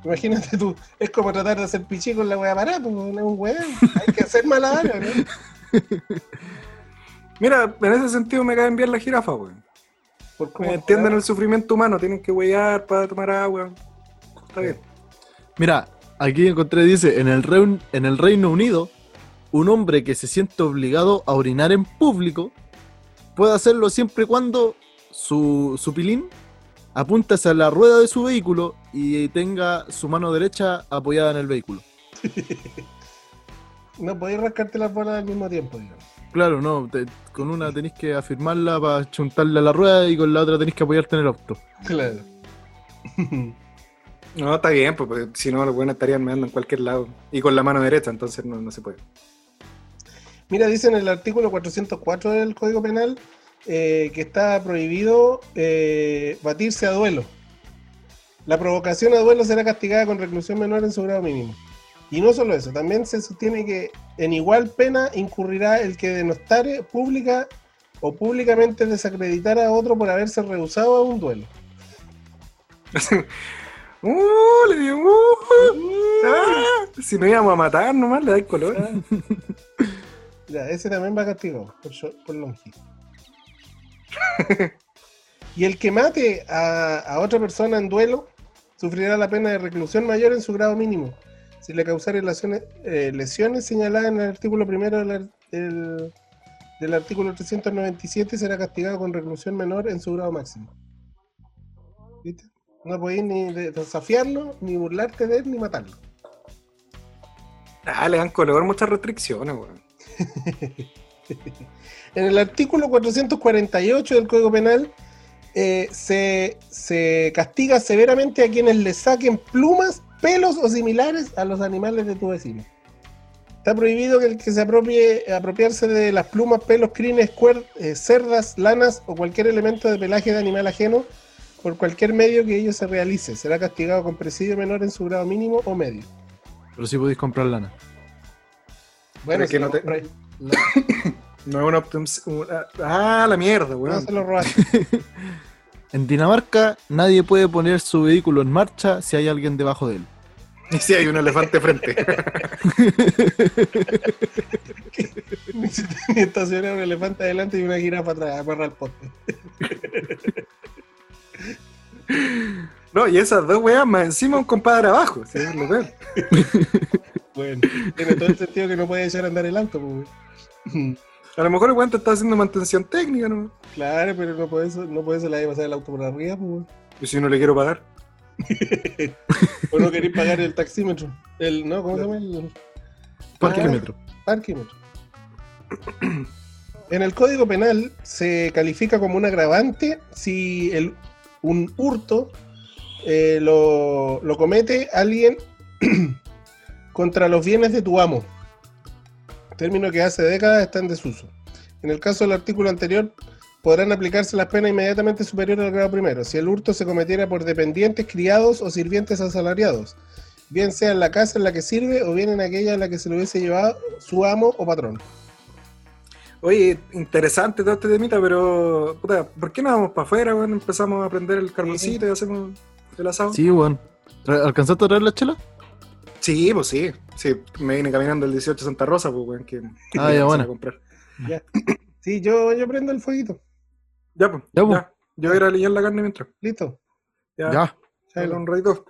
S1: Imagínate tú, es como tratar de hacer pichí con la hueá parada, pues es un huevo. Hay que hacer malabares, ¿no?
S3: Mira, en ese sentido me caen bien las jirafas, weón.
S1: Por cómo
S3: Me entienden el sufrimiento humano, tienen que huear para tomar agua. Está bien.
S2: Mira, aquí encontré, dice, en el, Reun- en el Reino Unido, un hombre que se siente obligado a orinar en público puede hacerlo siempre y cuando su, su pilín apunta hacia la rueda de su vehículo y tenga su mano derecha apoyada en el vehículo.
S1: No podéis rascarte las bolas al mismo tiempo, digamos.
S2: Claro, no, te- con una tenéis que afirmarla para chuntarle a la rueda y con la otra tenéis que apoyarte en el auto.
S1: Claro.
S3: No, está bien, pues, porque si no, los buenos estarían meando en cualquier lado. Y con la mano derecha, entonces no, no se puede.
S1: Mira, dice en el artículo 404 del Código Penal eh, que está prohibido eh, batirse a duelo. La provocación a duelo será castigada con reclusión menor en su grado mínimo. Y no solo eso, también se sostiene que en igual pena incurrirá el que denostare pública o públicamente desacreditara a otro por haberse rehusado a un duelo.
S3: ¡Uh! Le digo, ¡uh! ¡Ah! Si no íbamos a matar nomás, le da color.
S1: Ya, ese también va castigado por, por longitud. y el que mate a, a otra persona en duelo sufrirá la pena de reclusión mayor en su grado mínimo. Si le causare lesiones, eh, lesiones señaladas en el artículo primero del, del- del artículo 397, será castigado con reclusión menor en su grado máximo. ¿Viste? No podéis ni de- desafiarlo, ni burlarte de él, ni matarlo.
S3: Ah, le dan color muchas restricciones, weón.
S1: En el artículo 448 del Código Penal eh, se, se castiga severamente a quienes le saquen plumas, pelos o similares a los animales de tu vecino. Está prohibido que el que se apropie apropiarse de las plumas, pelos, crines, cuer- eh, cerdas, lanas o cualquier elemento de pelaje de animal ajeno por cualquier medio que ello se realice. Será castigado con presidio menor en su grado mínimo o medio.
S2: Pero sí podéis comprar lana.
S1: Bueno,
S3: que
S1: si
S3: no te-
S1: compráis,
S3: No es una opción. una- Ah, la mierda,
S1: no
S3: weón.
S1: se lo robaste.
S2: En Dinamarca, nadie puede poner su vehículo en marcha si hay alguien debajo de él.
S3: Y si hay un elefante frente.
S1: Ni estacionar un elefante adelante y una jirafa atrás, amarrar el poste.
S3: No, y esas dos weas más encima un compadre abajo. ¿sí? Es lo peor.
S1: Bueno, tiene todo el sentido que no puede echar a andar el auto, pues.
S3: A lo mejor el weón te está haciendo mantención técnica, ¿no?
S1: Claro, pero no puede no puede se la de pasar el auto por arriba, pues.
S3: Y si no le quiero pagar.
S1: O no queréis pagar el taxímetro. El, no, ¿cómo se llama? El
S2: Parquímetro.
S1: parquímetro. En el Código Penal se califica como un agravante si el, un hurto eh, lo, lo comete alguien contra los bienes de tu amo. Término que hace décadas está en desuso. En el caso del artículo anterior, podrán aplicarse las penas inmediatamente superiores al grado primero, si el hurto se cometiera por dependientes, criados o sirvientes asalariados, bien sea en la casa en la que sirve o bien en aquella en la que se lo hubiese llevado su amo o patrón.
S3: Oye, interesante todo este temita, pero puta, ¿por qué no vamos para afuera, weón? Empezamos a prender el carboncito y hacemos el asado.
S2: Sí, weón. Tra- ¿Alcanzaste a traer la chela?
S3: Sí, pues sí. Sí, me vine caminando el 18 Santa Rosa, pues, weón, que
S2: Ah, ya, bueno.
S3: a comprar.
S1: Ya. Sí, yo, yo prendo el fueguito.
S3: Ya, pues.
S2: Ya,
S3: Ya,
S2: pues.
S3: Yo voy a ir a liar la carne mientras.
S1: Listo.
S3: Ya.
S2: Ya.
S3: Dale un ratito.